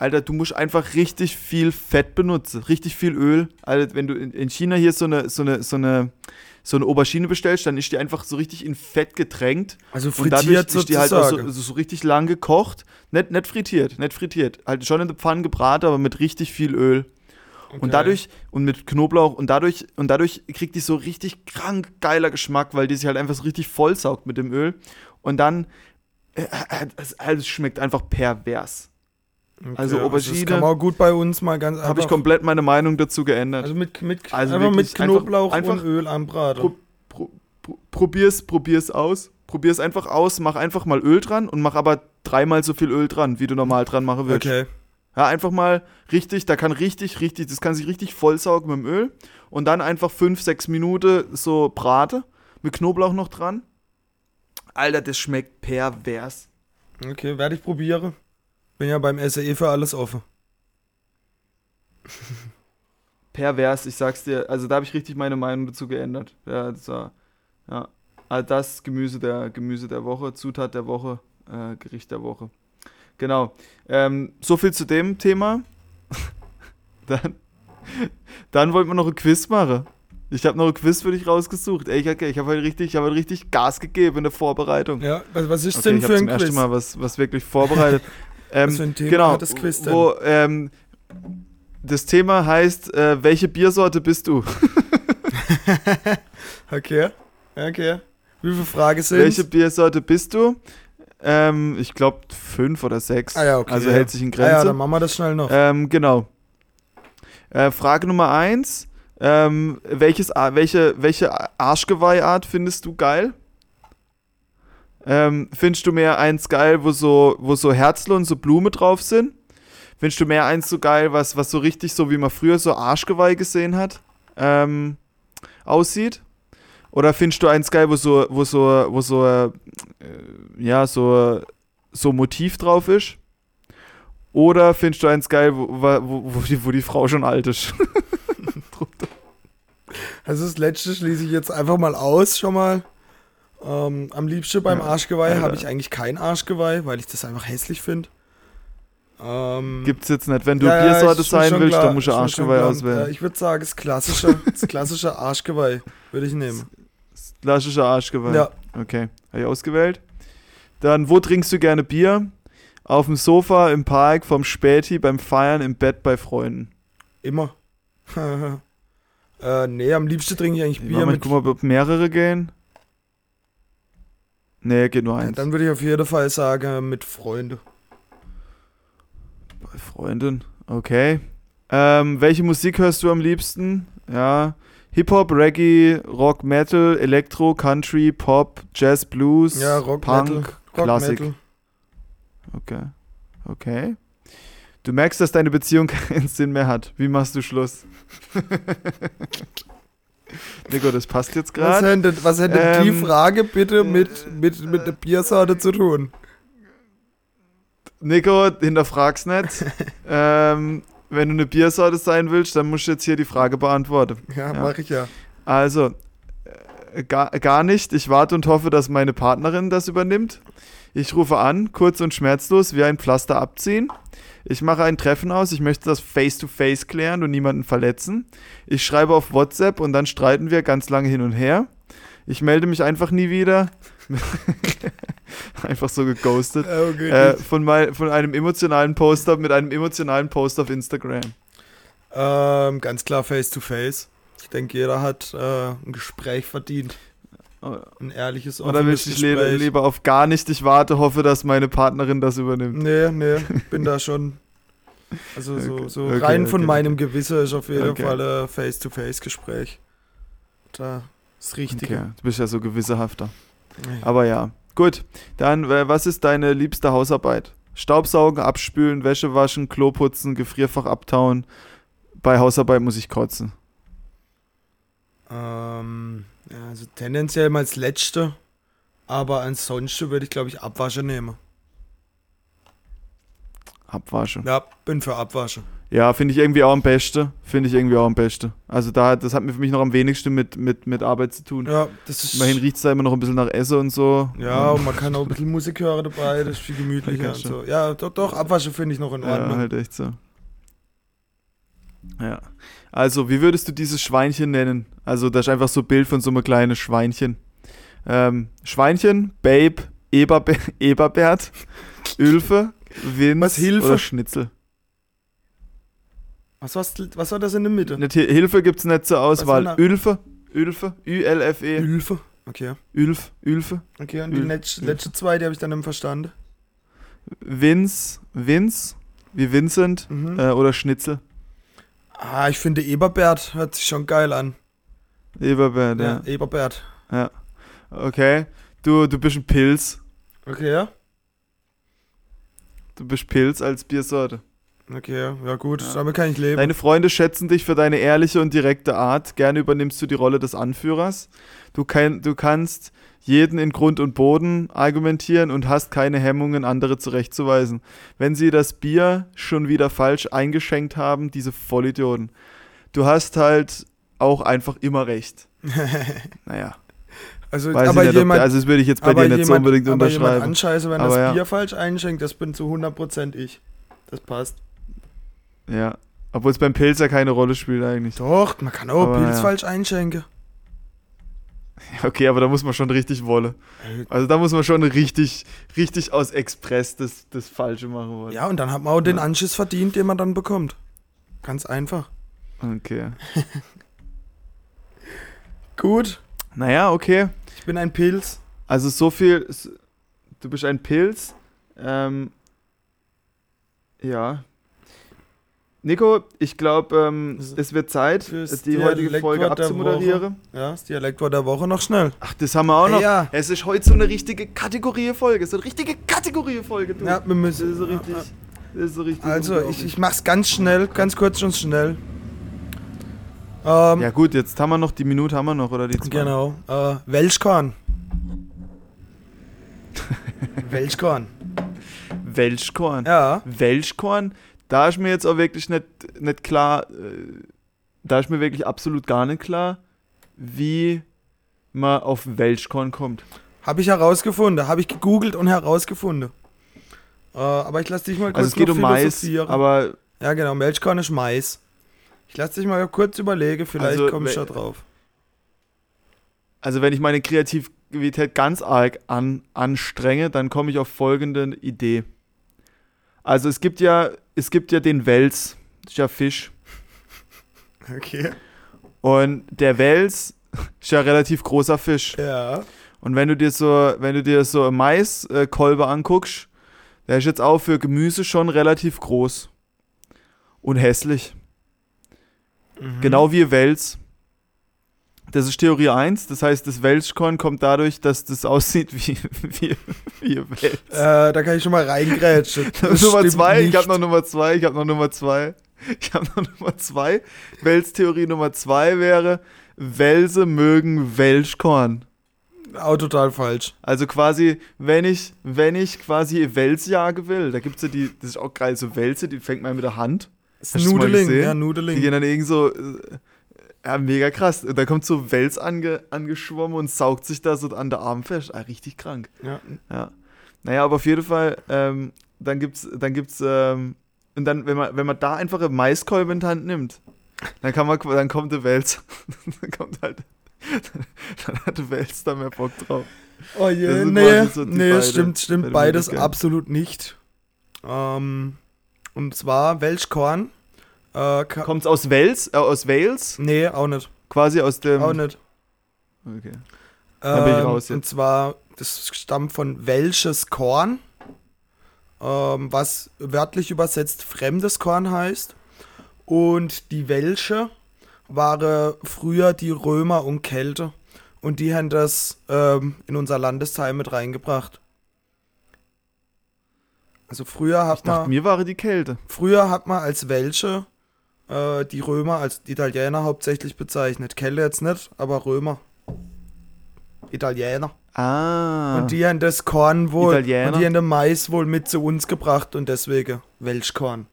Alter, du musst einfach richtig viel Fett benutzen, richtig viel Öl. Alter, wenn du in, in China hier so eine, so, eine, so, eine, so eine Aubergine bestellst, dann ist die einfach so richtig in Fett getränkt. Also Und dadurch frittiert ist die halt auch so, so, richtig lang gekocht. Nicht, nicht frittiert, nicht frittiert. Halt schon in der Pfanne gebraten, aber mit richtig viel Öl. Und Okay. dadurch, und mit Knoblauch, und dadurch, und dadurch kriegt die so richtig krank geiler Geschmack, weil die sich halt einfach so richtig vollsaugt mit dem Öl. Und dann, äh, äh, es, also es schmeckt einfach pervers. Okay, also Das Aubergine kann man auch gut bei uns mal ganz Habe ich einfach- komplett meine Meinung dazu geändert. Also mit, mit, Also einfach mit einfach- Knoblauch einfach und Öl anbraten. Pro, pro, pro, probier's, probier's aus. Probier's einfach aus, mach einfach mal Öl dran und mach aber dreimal so viel Öl dran, wie du normal dran machen würdest. okay. Ja, einfach mal richtig, da kann richtig, richtig, das kann sich richtig vollsaugen mit dem Öl. Und dann einfach 5, 6 Minuten so brate, mit Knoblauch noch dran. Alter, das schmeckt pervers. Okay, werde ich probieren. Bin ja beim SAE für alles offen. (laughs) Pervers, ich sag's dir. Also da habe ich richtig meine Meinung dazu geändert. Ja, das war, ja. Also das Gemüse der, Gemüse der Woche, Zutat der Woche, äh, Gericht der Woche. Genau. Ähm, so viel zu dem Thema. (laughs) dann, (laughs) dann wollten wir noch ein Quiz machen. Ich habe noch ein Quiz für dich rausgesucht. Ey, ich, okay, ich habe heute richtig, ich habe heute richtig Gas gegeben in der Vorbereitung. Ja, was, was ist Okay, denn ich für habe ein zum ersten Quiz? Mal was, was wirklich vorbereitet. Ähm, Was für ein Thema genau, hat das Quiz denn? Wo, ähm, das Thema heißt, äh, welche Biersorte bist du? (laughs) Okay, okay. Wie viele Fragen sind welche Biersorte bist du? Ähm, ich glaube fünf oder sechs. Ah ja, okay. Also hält sich in Ah ja, dann machen wir das schnell noch. ähm, genau. Äh, Frage Nummer eins. Ähm, welches, welche, welche Arschgeweihart findest du geil? Ähm, findest du mehr eins geil, wo so, wo so Herzl und so Blume drauf sind? Findest du mehr eins so geil, was, was so richtig so, wie man früher so Arschgeweih gesehen hat, ähm, aussieht? Oder findest du eins geil, wo so, wo so, wo so, äh, ja, so, so Motiv drauf ist? Oder findest du eins geil, wo, wo, wo, die, wo die Frau schon alt ist? (laughs) Also das letzte schließe ich jetzt einfach mal aus, schon mal. Ähm, am liebsten beim Arschgeweih habe ich eigentlich kein Arschgeweih, weil ich das einfach hässlich finde. Ähm, Gibt's jetzt nicht. Wenn du ja, Biersorte sein willst, klar, dann musst du Arschgeweih auswählen. Ja, ich würde sagen, das klassische, das klassische Arschgeweih würde ich nehmen. Das klassische Arschgeweih. Ja, Okay, habe ich ausgewählt. Dann, wo trinkst du gerne Bier? Auf dem Sofa, im Park, vom Späti, beim Feiern, im Bett bei Freunden. immer. (laughs) äh, nee, am liebsten trinke ich eigentlich Ich Bier mit. guck mal, ob mehrere gehen. Nee, geht nur Ja, eins. dann würde ich auf jeden Fall sagen, mit Freunden. Bei Freunden. Okay. Ähm, welche Musik hörst du am liebsten? Ja. Hip-Hop, Reggae, Rock, Metal, Elektro, Country, Pop, Jazz, Blues, Ja, Rock, Punk, Metal. Rock, Klassik. Metal. Okay. Okay. Du merkst, dass deine Beziehung (laughs) keinen Sinn mehr hat. Wie machst du Schluss? (laughs) (laughs) Nico, das passt jetzt Was gerade. was hätte die Ähm, Frage bitte mit, mit, mit der Biersorte zu tun? Nico, hinterfrag's nicht. (laughs) ähm, wenn du eine Biersorte sein willst, dann musst du jetzt hier die Frage beantworten. Ja, Ja. mache ich ja. Also, äh, gar, gar nicht. Ich warte und hoffe, dass meine Partnerin das übernimmt. Ich rufe an, kurz und schmerzlos, wie ein Pflaster abziehen. Ich mache ein Treffen aus, ich möchte das face-to-face klären und niemanden verletzen. Ich schreibe auf WhatsApp und dann streiten wir ganz lange hin und her. Ich melde mich einfach nie wieder. (laughs) einfach so geghostet. (laughs) Okay, Äh, von, mein, von einem emotionalen Poster mit einem emotionalen Post auf Instagram. ähm, ganz klar face to face. Ich denke, jeder hat äh, ein Gespräch verdient. Ein ehrliches, Oder offenes li- Gespräch. lieber auf gar nicht ich warte, hoffe, dass meine Partnerin das übernimmt? Nee, (laughs) nee, bin da schon. Also so, Okay, so okay, rein von okay, meinem Gewissen ist auf jeden. Fall ein Face-to-Face-Gespräch. Da ist. Okay, du bist ja so gewissehafter. Nee. Aber ja, gut. Dann, äh, was ist deine liebste Hausarbeit? Staubsaugen, abspülen, Wäsche waschen, Klo putzen, Gefrierfach abtauen. Bei Hausarbeit muss ich kotzen. Ähm, ja, also tendenziell mal als letzte. Aber ansonsten würde ich, glaube ich, Abwasche nehmen. Abwaschen. Ja, bin für Abwasche. Ja, finde ich irgendwie auch am besten. Finde ich irgendwie auch am besten. Also da, das hat mir für mich noch am wenigsten mit, mit, mit Arbeit zu tun. Ja, das ist. Immerhin riecht es da immer noch ein bisschen nach Essen und so. Ja, und man kann auch ein bisschen Musik hören dabei, das ist viel gemütlicher Ja, und so. Ja, doch, doch, Abwasche finde ich noch in Ja, Ordnung. halt echt so. Ja. Also, wie würdest du dieses Schweinchen nennen? Also, das ist einfach so ein Bild von so einem kleinen Schweinchen. Ähm, Schweinchen, Babe, Eberbe (laughs) Eberbert, Ülfe, Vince Was, Hilfe? oder Schnitzel. Was, was, was war das in der Mitte? Nicht, Hi- Hilfe gibt es nicht zur Auswahl. da? Ülfe, Ülfe, Ü-L-F-E, Hilfe. Okay. Ülf, Ülfe, Okay, und die Ül- letzte, letzte zwei, die habe ich dann nicht verstanden. Vince, Vince, wie Vincent Mhm. äh, oder Schnitzel. Ah, ich finde Eberbert hört sich schon geil an. Eberbert, Ja, ja. Eberbert. Okay. Du, du bist ein Pilz. Okay, ja? Du bist Pilz als Biersorte. Okay, ja gut, Ja. damit kann ich leben. Deine Freunde schätzen dich für deine ehrliche und direkte Art. Gerne übernimmst du die Rolle des Anführers. Du, kann, du kannst jeden in Grund und Boden argumentieren und hast keine Hemmungen, andere zurechtzuweisen. Wenn sie das Bier schon wieder falsch eingeschenkt haben, diese Vollidioten. Du hast halt auch einfach immer recht. (laughs) Naja, also, weiß aber ich nicht, ob, jemand, also das würde ich jetzt bei aber dir nicht so jemand- unbedingt aber jemand unterschreiben. anscheiße, wenn Aber das ja. Bier falsch einschenkt, das bin zu 100% ich. Das passt. Ja, obwohl es beim Pilz ja keine Rolle spielt eigentlich. Doch, man kann auch Aber Pilz ja. falsch einschenken. (laughs) Okay, aber da muss man schon richtig wolle. Also da muss man schon richtig, richtig aus Express das, das Falsche machen wollen. Ja, und dann hat man auch den Ja. Anschiss verdient, den man dann bekommt. Ganz einfach. Okay. (laughs) Gut, Naja, okay. ich bin ein Pilz. Also so viel. Du bist ein Pilz. Ähm, ja. Nico, ich glaube, ähm, Das- es wird Zeit, die heutige Folge der abzumoderieren. Ja, das Dialektwort der Woche noch schnell. Ach, das haben wir auch noch. Ja. Es ist heute so eine richtige Kategorie-Folge. So eine richtige Kategorie-Folge, du. Ja, wir Das müssen. ist so richtig. Das ist so richtig Also, ich, ich mach's ganz schnell, ganz kurz und schnell. Ähm, Ja gut, jetzt haben wir noch die Minute, haben wir noch, oder die zwei? Genau. Äh, Welschkorn. (laughs) Welschkorn. Welschkorn. Ja. Welschkorn, da ist mir jetzt auch wirklich nicht, nicht klar, äh, da ist mir wirklich absolut gar nicht klar, wie man auf Welschkorn kommt. Habe ich herausgefunden. Habe ich gegoogelt und herausgefunden. Äh, aber ich lasse dich mal kurz Also es geht um Mais, aber Ja, genau. Welschkorn ist Mais. Ich lasse dich mal kurz überlegen. Vielleicht Also, komme ich da drauf. also wenn ich meine Kreativität ganz arg an, anstrenge, dann komme ich auf folgende Idee. Also es gibt ja, es gibt ja den Wels, das ist ja Fisch. Okay. Und der Wels (laughs) ist ja relativ großer Fisch. Ja. Und wenn du dir so, wenn du dir so Maiskolbe anguckst, der ist jetzt auch für Gemüse schon relativ groß. Und hässlich. Mhm. Genau wie Wels. Das ist Theorie 1, das heißt, das Welschkorn kommt dadurch, dass das aussieht wie, (laughs) wie, wie Wels. Äh, da kann ich schon mal reingrätschen. (laughs) Das Nummer stimmt 2, ich habe noch Nummer 2, ich habe noch Nummer 2. Ich habe noch (laughs) Nummer 2. Wels-Theorie Nummer 2 wäre, Welse mögen Welschkorn. Auch total falsch. Also quasi, wenn ich, wenn ich quasi Welsjage will, da gibt's ja die, das ist auch geil, so Wälze, die fängt man mit der Hand. Du's mal Nudeling, ja, Die Nudeling. gehen dann irgend so, äh, ja, mega krass. Und da kommt so Wels ange, angeschwommen und saugt sich da so an der Arm fest. Ah, richtig krank. Ja. Ja. Naja, aber auf jeden Fall, ähm, dann gibt's, dann gibt's, ähm, und dann, wenn man, wenn man da einfach eine Maiskolbe in die Hand nimmt, dann kann man, dann kommt der Wels. (laughs) dann kommt halt, dann hat der Wels da mehr Bock drauf. Oh je, nee, so nee, beide- stimmt, stimmt, beide beides absolut nicht. Ähm, und zwar Welschkorn. Äh, Kommt's aus Wales? Äh, aus Wales? nee, auch nicht. Quasi aus dem. Auch nicht. Okay. Dann bin ich Ähm, raus Und jetzt. zwar, das stammt von welches Korn, ähm, was wörtlich übersetzt fremdes Korn heißt. Und die Welsche waren früher die Römer und Kälte. Und die haben das ähm, in unser Landesteil mit reingebracht. Also früher Ich hat dachte, man, mir war die Kälte. früher hat man als Welsche äh, die Römer als Italiener hauptsächlich bezeichnet. Kälte jetzt nicht, aber Römer. Italiener. Ah. Und die haben das Korn wohl, Italiener. und die haben den Mais wohl mit zu uns gebracht und deswegen Welschkorn.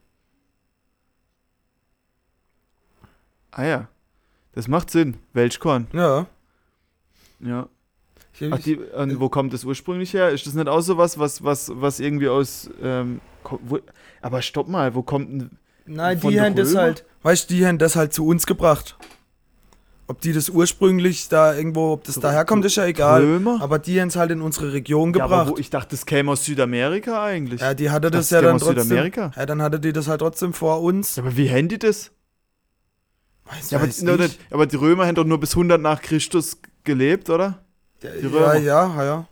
ah ja. Das macht Sinn. Welchkorn. Ja. Ja. Ach, die, und wo kommt das ursprünglich her? Ist das nicht auch so was, was, was, was irgendwie aus. Ähm, wo, aber stopp mal, wo kommt denn. Nein, die haben das halt, weißt du, die haben das halt zu uns gebracht. Ob die das ursprünglich da irgendwo, ob das Zu- daherkommt, ist ja egal. Römer? Aber die haben es halt in unsere Region ja, aber gebracht. wo, ich dachte, das käme aus Südamerika eigentlich. Ja, die hatte das Das ja dann trotzdem. Südamerika. Ja, dann hatte die das halt trotzdem vor uns. Ja, aber wie haben die das? Weiß, Ja, aber, weiß ich. nicht, aber die Römer haben doch nur bis 100 nach Christus gelebt, oder? Ja, die Römer. ja, ja, ja.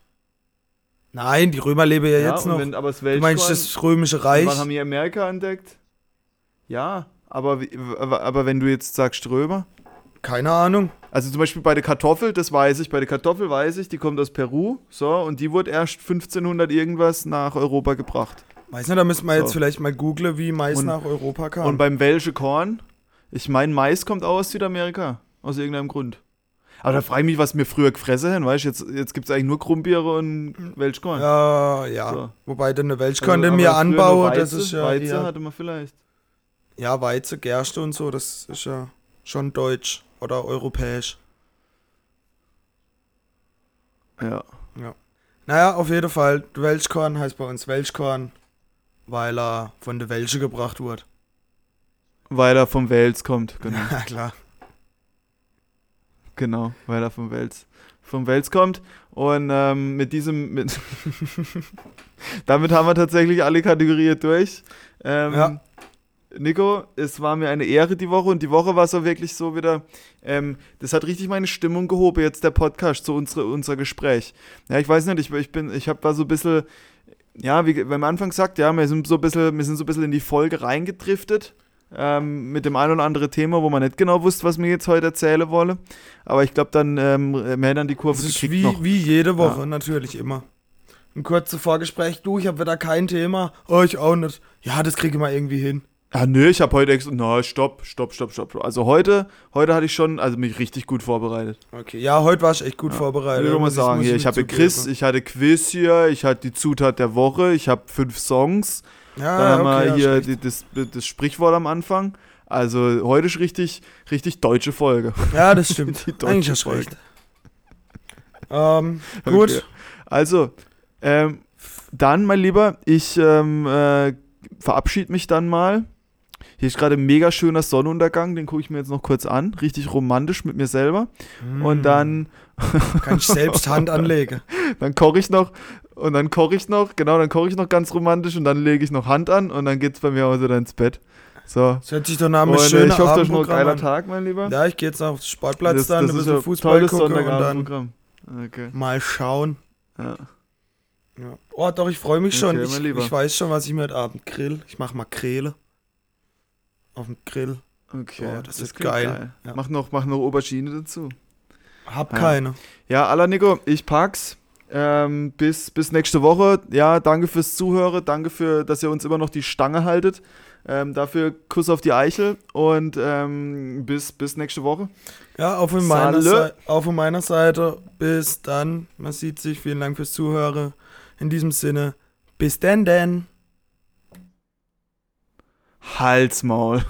Nein, die Römer leben ja, jetzt und noch. Wenn, aber das du meinst das römische Reich? Wann haben die Amerika entdeckt? Ja, aber, aber, wenn du jetzt sagst Römer. Keine Ahnung. Also zum Beispiel bei der Kartoffel, das weiß ich, bei der Kartoffel weiß ich, die kommt aus Peru, so, und die wurde erst 1500 irgendwas nach Europa gebracht. Weiß nicht, da müssen wir jetzt So. vielleicht mal googeln, wie Mais Und- nach Europa kam. Und beim Welsche Korn, ich meine, Mais kommt auch aus Südamerika, aus irgendeinem Grund. Aber da frage ich mich, was wir früher gefressen haben, weißt du, jetzt, jetzt gibt es eigentlich nur Krummbiere und Welschkorn. ja, ja. So. Wobei dann eine Also, Welschkorn, den aber wir anbauen, das ist ja Weizen hatte man vielleicht. Ja Weizen, Gerste und so, das ist ja schon deutsch oder europäisch. Ja. Naja, auf jeden Fall, Welschkorn heißt bei uns Welschkorn, weil er von der Welsche gebracht wurde. Weil er vom Wels kommt, genau. (laughs) Ja, klar. Genau, weil er vom Wels, vom Wels kommt. Und ähm, mit diesem, mit (laughs) damit haben wir tatsächlich alle Kategorien durch. Ähm, Ja. Nico, es war mir eine Ehre die Woche und die Woche war so wirklich so wieder, ähm, das hat richtig meine Stimmung gehoben, jetzt der Podcast, so unsere, unser Gespräch. Ja, ich weiß nicht, ich, ich bin, ich habe war so ein bisschen, ja, wie, am Anfang sagt, ja, wir sind so ein bisschen, wir sind so ein bisschen in die Folge reingedriftet. Ähm, mit dem ein oder anderen Thema, wo man nicht genau wusste, was wir jetzt heute erzählen wollen. Aber ich glaube, dann, ähm, haben dann die Kurve Das ist gekriegt wie, noch. wie jede Woche, Ja. natürlich immer. Ein kurzes Vorgespräch, du, ich habe wieder kein Thema. Oh, ich auch nicht. Ja, das kriege ich mal irgendwie hin. Ah, nö, ich habe heute extra. Na, stopp, stopp, stopp, stopp. Also heute, heute hatte ich schon, also mich richtig gut vorbereitet. Okay, ja, heute war ich echt gut Ja. vorbereitet. Ich will mal sagen, hier, ich habe zugeben. Quiz, ich hatte Quiz hier, ich hatte die Zutat der Woche, ich habe fünf Songs, Ja, dann haben okay, wir ja, hier schlecht. die, das, das Sprichwort am Anfang. Also heute ist richtig, richtig deutsche Folge. Ja, das stimmt. (laughs) Die deutsche Eigentlich hast Folge. recht. Ähm, gut. Okay. Also, ähm, dann, mein Lieber, ich ähm, äh, verabschiede mich dann mal. Hier ist gerade ein mega schöner Sonnenuntergang, den gucke ich mir jetzt noch kurz an. Richtig romantisch mit mir selber. Und Hm, dann, (laughs) Kann ich selbst Hand anlegen. (laughs) dann koche ich noch. Und dann koche ich noch, genau, dann koche ich noch ganz romantisch und dann lege ich noch Hand an und dann geht's bei mir auch wieder ins Bett. So. Das hört sich doch nach einem Und schönen ich hoffe, das ist noch ein geiler. Tag, mein Lieber. Ja, ich gehe jetzt auf den Sportplatz das, dann, das ein ist bisschen ein Fußball tolles gucken und dann. Okay. mal schauen. Ja. Ja. Oh, doch, ich freue mich schon. Okay, ich, ich weiß schon, was ich mir heute Abend grill. Ich mache Makrele. Auf dem Grill. Okay, Oh, das wird klingt geil. Ja. Mach, noch, mach noch Aubergine dazu. Hab Ja. keine. Ja, aller Nico, ich pack's. Ähm, bis, bis nächste Woche. Ja, danke fürs Zuhören. Danke für, dass ihr uns immer noch die Stange haltet. Ähm, dafür Kuss auf die Eichel und ähm, bis, bis nächste Woche. Ja, auch von, meiner Salle. Sei- auch von meiner Seite. Bis dann. Man sieht sich. Vielen Dank fürs Zuhören. In diesem Sinne, bis denn denn. Halsmaul.